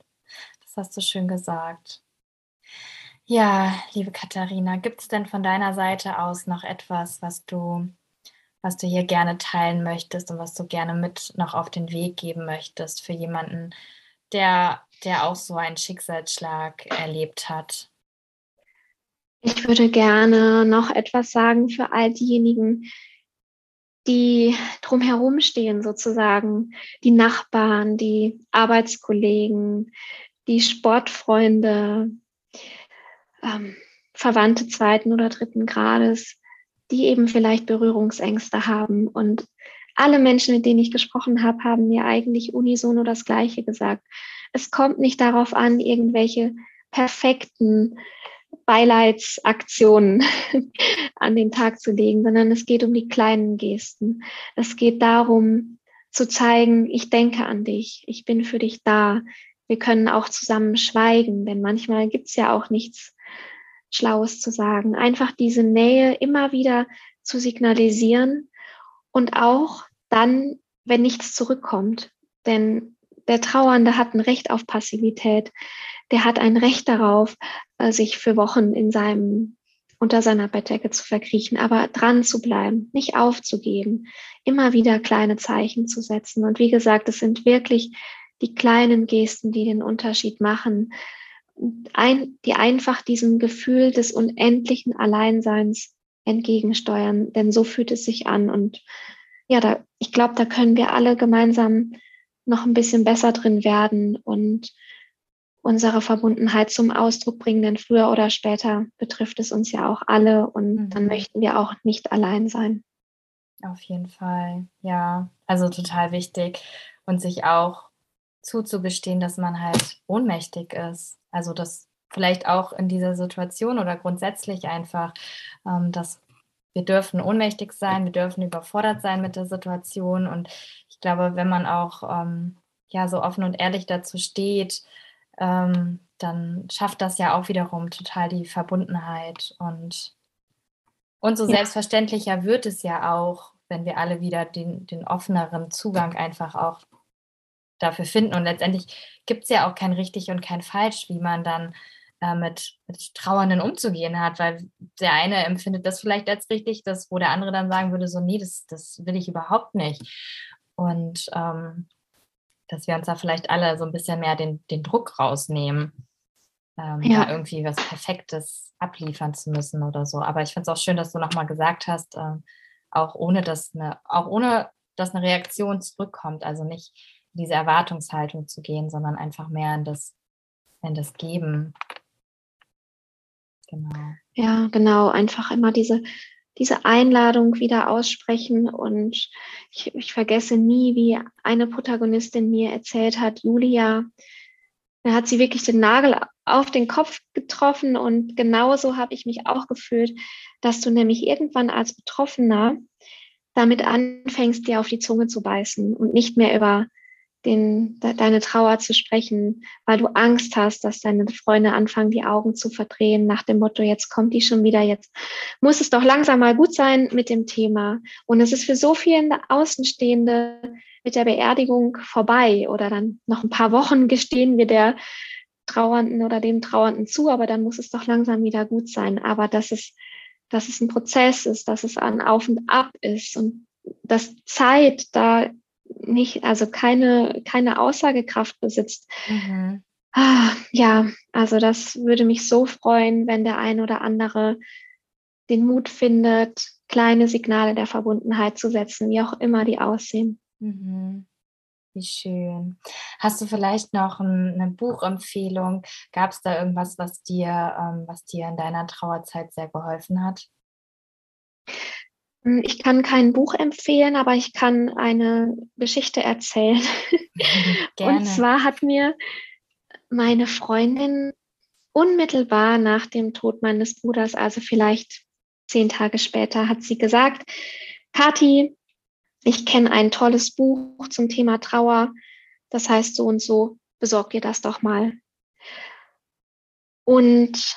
A: hast du schön gesagt. Ja, liebe Katharina, gibt es denn von deiner Seite aus noch etwas, was du, was du hier gerne teilen möchtest und was du gerne mit noch auf den Weg geben möchtest für jemanden, der, der auch so einen Schicksalsschlag erlebt hat?
B: Ich würde gerne noch etwas sagen für all diejenigen, die drumherum stehen, sozusagen, die Nachbarn, die Arbeitskollegen, die Sportfreunde, ähm, Verwandte zweiten oder dritten Grades, die eben vielleicht Berührungsängste haben. Und alle Menschen, mit denen ich gesprochen habe, haben mir eigentlich unisono das Gleiche gesagt. Es kommt nicht darauf an, irgendwelche perfekten Beileidsaktionen [LAUGHS] an den Tag zu legen, sondern es geht um die kleinen Gesten. Es geht darum zu zeigen, ich denke an dich, ich bin für dich da, wir können auch zusammen schweigen, denn manchmal gibt es ja auch nichts Schlaues zu sagen. Einfach diese Nähe immer wieder zu signalisieren und auch dann, wenn nichts zurückkommt. Denn der Trauernde hat ein Recht auf Passivität. Der hat ein Recht darauf, äh, sich für Wochen in seinem unter seiner Bettdecke zu verkriechen, aber dran zu bleiben, nicht aufzugeben, immer wieder kleine Zeichen zu setzen. Und wie gesagt, es sind wirklich die kleinen Gesten, die den Unterschied machen, ein, die einfach diesem Gefühl des unendlichen Alleinseins entgegensteuern, denn so fühlt es sich an. Und ja, da, ich glaube, da können wir alle gemeinsam noch ein bisschen besser drin werden und unsere Verbundenheit zum Ausdruck bringen, denn früher oder später betrifft es uns ja auch alle und mhm. dann möchten wir auch nicht allein sein.
A: Auf jeden Fall, ja. Also total wichtig und sich auch zuzugestehen, dass man halt ohnmächtig ist. Also das vielleicht auch in dieser Situation oder grundsätzlich einfach, ähm, dass wir dürfen ohnmächtig sein, wir dürfen überfordert sein mit der Situation. Und ich glaube, wenn man auch ähm, ja so offen und ehrlich dazu steht, ähm, dann schafft das ja auch wiederum total die Verbundenheit und und so ja. selbstverständlicher wird es ja auch, wenn wir alle wieder den, den offeneren Zugang einfach auch dafür finden. Und letztendlich gibt es ja auch kein richtig und kein falsch, wie man dann äh, mit, mit Trauernden umzugehen hat, weil der eine empfindet das vielleicht als richtig, das, wo der andere dann sagen würde, so, nee, das, das will ich überhaupt nicht. Und ähm, dass wir uns da vielleicht alle so ein bisschen mehr den, den Druck rausnehmen, ähm, ja. da irgendwie was Perfektes abliefern zu müssen oder so. Aber ich finde es auch schön, dass du nochmal gesagt hast, äh, auch ohne dass eine, auch ohne dass eine Reaktion zurückkommt, also nicht diese Erwartungshaltung zu gehen, sondern einfach mehr in das, in das Geben
B: Genau. Ja, genau. Einfach immer diese, diese Einladung wieder aussprechen. Und ich, ich vergesse nie, wie eine Protagonistin mir erzählt hat, Julia, da hat sie wirklich den Nagel auf den Kopf getroffen. Und genauso habe ich mich auch gefühlt, dass du nämlich irgendwann als Betroffener damit anfängst, dir auf die Zunge zu beißen und nicht mehr über den, deine Trauer zu sprechen, weil du Angst hast, dass deine Freunde anfangen, die Augen zu verdrehen, nach dem Motto, jetzt kommt die schon wieder, jetzt muss es doch langsam mal gut sein mit dem Thema. Und es ist für so viele Außenstehende mit der Beerdigung vorbei oder dann noch ein paar Wochen gestehen wir der Trauernden oder dem Trauernden zu, aber dann muss es doch langsam wieder gut sein. Aber dass es, dass es ein Prozess ist, dass es ein Auf und Ab ist und dass Zeit da nicht, also keine, keine Aussagekraft besitzt. Mhm. Ah, ja, also das würde mich so freuen, wenn der ein oder andere den Mut findet, kleine Signale der Verbundenheit zu setzen, wie auch immer die aussehen.
A: Mhm. Wie schön. Hast du vielleicht noch ein, eine Buchempfehlung? Gab es da irgendwas, was dir, ähm, was dir in deiner Trauerzeit sehr geholfen hat?
B: Hm, ich kann kein Buch empfehlen, aber ich kann eine Geschichte erzählen. [LAUGHS] Gerne. Und zwar hat mir meine Freundin unmittelbar nach dem Tod meines Bruders, also vielleicht zehn Tage später, hat sie gesagt, Kathi, ich kenne ein tolles Buch zum Thema Trauer, das heißt so und so, besorg dir das doch mal. Und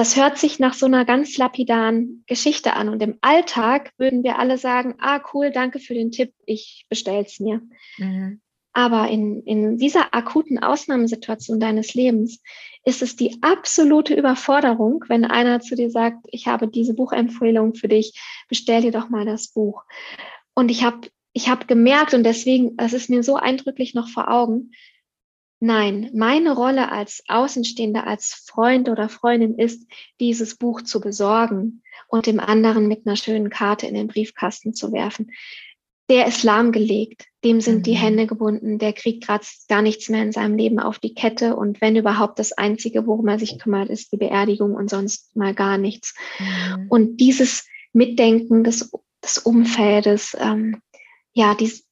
B: das hört sich nach so einer ganz lapidaren Geschichte an. Und im Alltag würden wir alle sagen, ah cool, danke für den Tipp, ich bestell's mir. Mhm. Aber in, in dieser akuten Ausnahmesituation deines Lebens ist es die absolute Überforderung, wenn einer zu dir sagt, ich habe diese Buchempfehlung für dich, bestell dir doch mal das Buch. Und ich habe ich hab gemerkt, und deswegen, es ist mir so eindrücklich noch vor Augen, Nein, meine Rolle als Außenstehender, als Freund oder Freundin ist, dieses Buch zu besorgen und dem anderen mit einer schönen Karte in den Briefkasten zu werfen. Der ist lahmgelegt, dem sind mhm. die Hände gebunden, der kriegt gerade gar nichts mehr in seinem Leben auf die Kette und wenn überhaupt das Einzige, worum er sich kümmert, ist die Beerdigung und sonst mal gar nichts. Mhm. Und dieses Mitdenken des, des Umfeldes, ähm, ja, dies,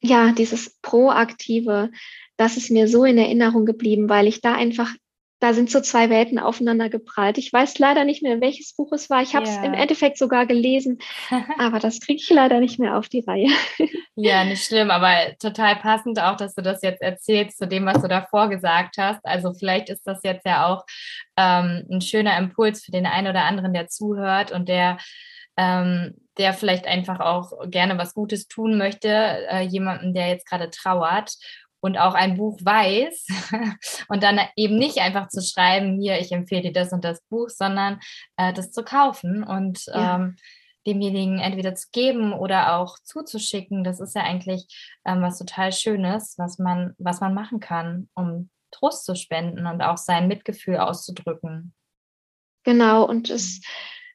B: ja, dieses proaktive, das ist mir so in Erinnerung geblieben, weil ich da einfach, da sind so zwei Welten aufeinander geprallt. Ich weiß leider nicht mehr, welches Buch es war. Ich habe es yeah. im Endeffekt sogar gelesen, [LAUGHS] aber das kriege ich leider nicht mehr auf die Reihe.
A: ja, [LAUGHS] nicht schlimm, aber total passend auch, dass du das jetzt erzählst zu dem, was du davor gesagt hast. Also vielleicht ist das jetzt ja auch ähm, ein schöner Impuls für den einen oder anderen, der zuhört und der ähm, der vielleicht einfach auch gerne was Gutes tun möchte, äh, jemanden, der jetzt gerade trauert und auch ein Buch weiß [LAUGHS] und dann eben nicht einfach zu schreiben, hier, ich empfehle dir das und das Buch, sondern äh, das zu kaufen und ja. ähm, demjenigen entweder zu geben oder auch zuzuschicken. Das ist ja eigentlich ähm, was total Schönes, was man, was man machen kann, um Trost zu spenden und auch sein Mitgefühl auszudrücken.
B: Genau, und es,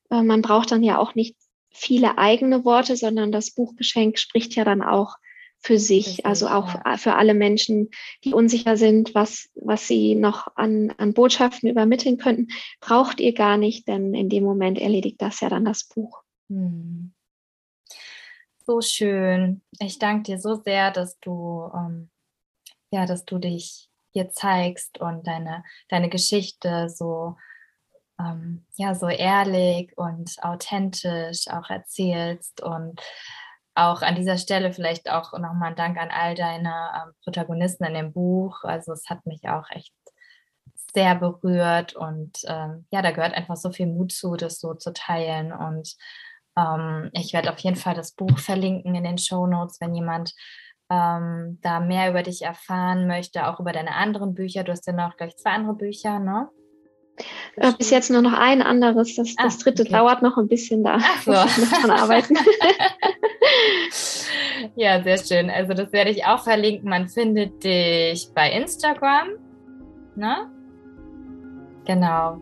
B: äh, man braucht dann ja auch nicht viele eigene Worte, sondern das Buchgeschenk spricht ja dann auch für sich, also auch für alle Menschen, die unsicher sind, was, was sie noch an, an Botschaften übermitteln könnten, braucht ihr gar nicht, denn in dem Moment erledigt das ja dann das Buch. Hm.
A: So schön. Ich danke dir so sehr, dass du, ähm, ja, dass du dich hier zeigst und deine, deine Geschichte so, ähm, ja, so ehrlich und authentisch auch erzählst und auch an dieser Stelle vielleicht auch nochmal ein Dank an all deine ähm, Protagonisten in dem Buch. Also es hat mich auch echt sehr berührt und ähm, ja, da gehört einfach so viel Mut zu, das so zu teilen. Und ähm, ich werde auf jeden Fall das Buch verlinken in den Show Notes, wenn jemand ähm, da mehr über dich erfahren möchte, auch über deine anderen Bücher. Du hast ja noch gleich zwei andere Bücher, ne?
B: Äh, bis jetzt nur noch ein anderes. Das, das ah, dritte okay. dauert noch ein bisschen da. Ach [LAUGHS] so. Muss ich dran arbeiten. [LAUGHS] [LAUGHS]
A: ja, sehr schön. Also das werde ich auch verlinken. Man findet dich bei Instagram. Ne? Genau.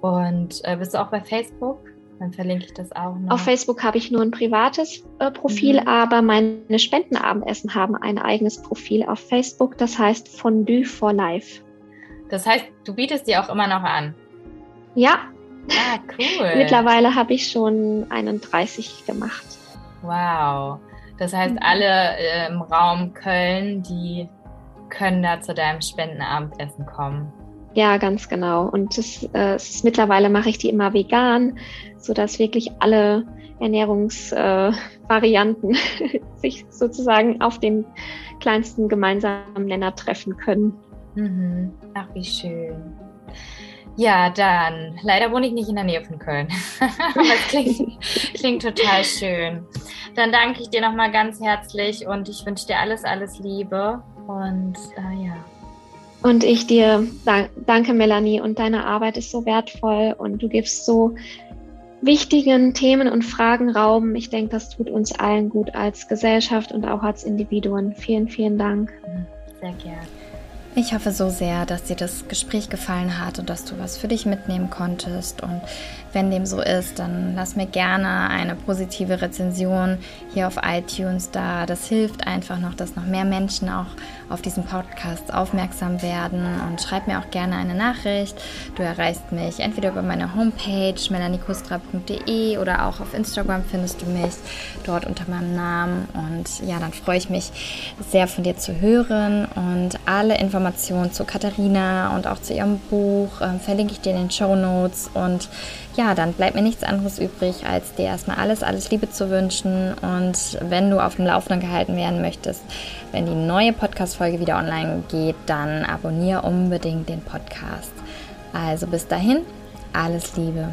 A: Und äh, bist du auch bei Facebook? Dann verlinke ich das auch noch.
B: Auf Facebook habe ich nur ein privates äh, Profil, mhm. aber meine Spendenabendessen haben ein eigenes Profil auf Facebook. Das heißt Fondue for Life.
A: Das heißt, du bietest die auch immer noch an?
B: Ja. Ah, cool. [LAUGHS] Mittlerweile habe ich schon 31 gemacht.
A: Wow. Das heißt, mhm. alle äh, im Raum Köln, die können da zu deinem Spendenabendessen kommen.
B: Ja, ganz genau. Und das, äh, ist, mittlerweile mache ich die immer vegan, sodass wirklich alle Ernährungsvarianten äh, [LAUGHS] sich sozusagen auf den kleinsten gemeinsamen Nenner treffen können.
A: Mhm. Ach, wie schön. Ja, dann. Leider wohne ich nicht in der Nähe von Köln. [LAUGHS] Aber es klingt, klingt total schön. Dann danke ich dir nochmal ganz herzlich und ich wünsche dir alles, alles Liebe. Und äh, ja.
B: Und ich dir danke, Melanie, und deine Arbeit ist so wertvoll und du gibst so wichtigen Themen und Fragen Raum. Ich denke, das tut uns allen gut als Gesellschaft und auch als Individuen. Vielen, vielen Dank.
A: Sehr gerne. Ich hoffe so sehr, dass dir das Gespräch gefallen hat und dass du was für dich mitnehmen konntest. Und wenn dem so ist, dann lass mir gerne eine positive Rezension hier auf iTunes da. Das hilft einfach noch, dass noch mehr Menschen auch auf diesen Podcast aufmerksam werden. Und schreib mir auch gerne eine Nachricht. Du erreichst mich entweder über meine Homepage melanikustra.de oder auch auf Instagram findest du mich dort unter meinem Namen. Und ja, dann freue ich mich sehr von dir zu hören und alle Informationen zu Katharina und auch zu ihrem Buch äh, verlinke ich dir in den Show Notes. Und ja, dann bleibt mir nichts anderes übrig, als dir erstmal alles, alles Liebe zu wünschen. Und wenn du auf dem Laufenden gehalten werden möchtest, wenn die neue Podcast-Folge wieder online geht, dann abonniere unbedingt den Podcast. Also bis dahin, alles Liebe.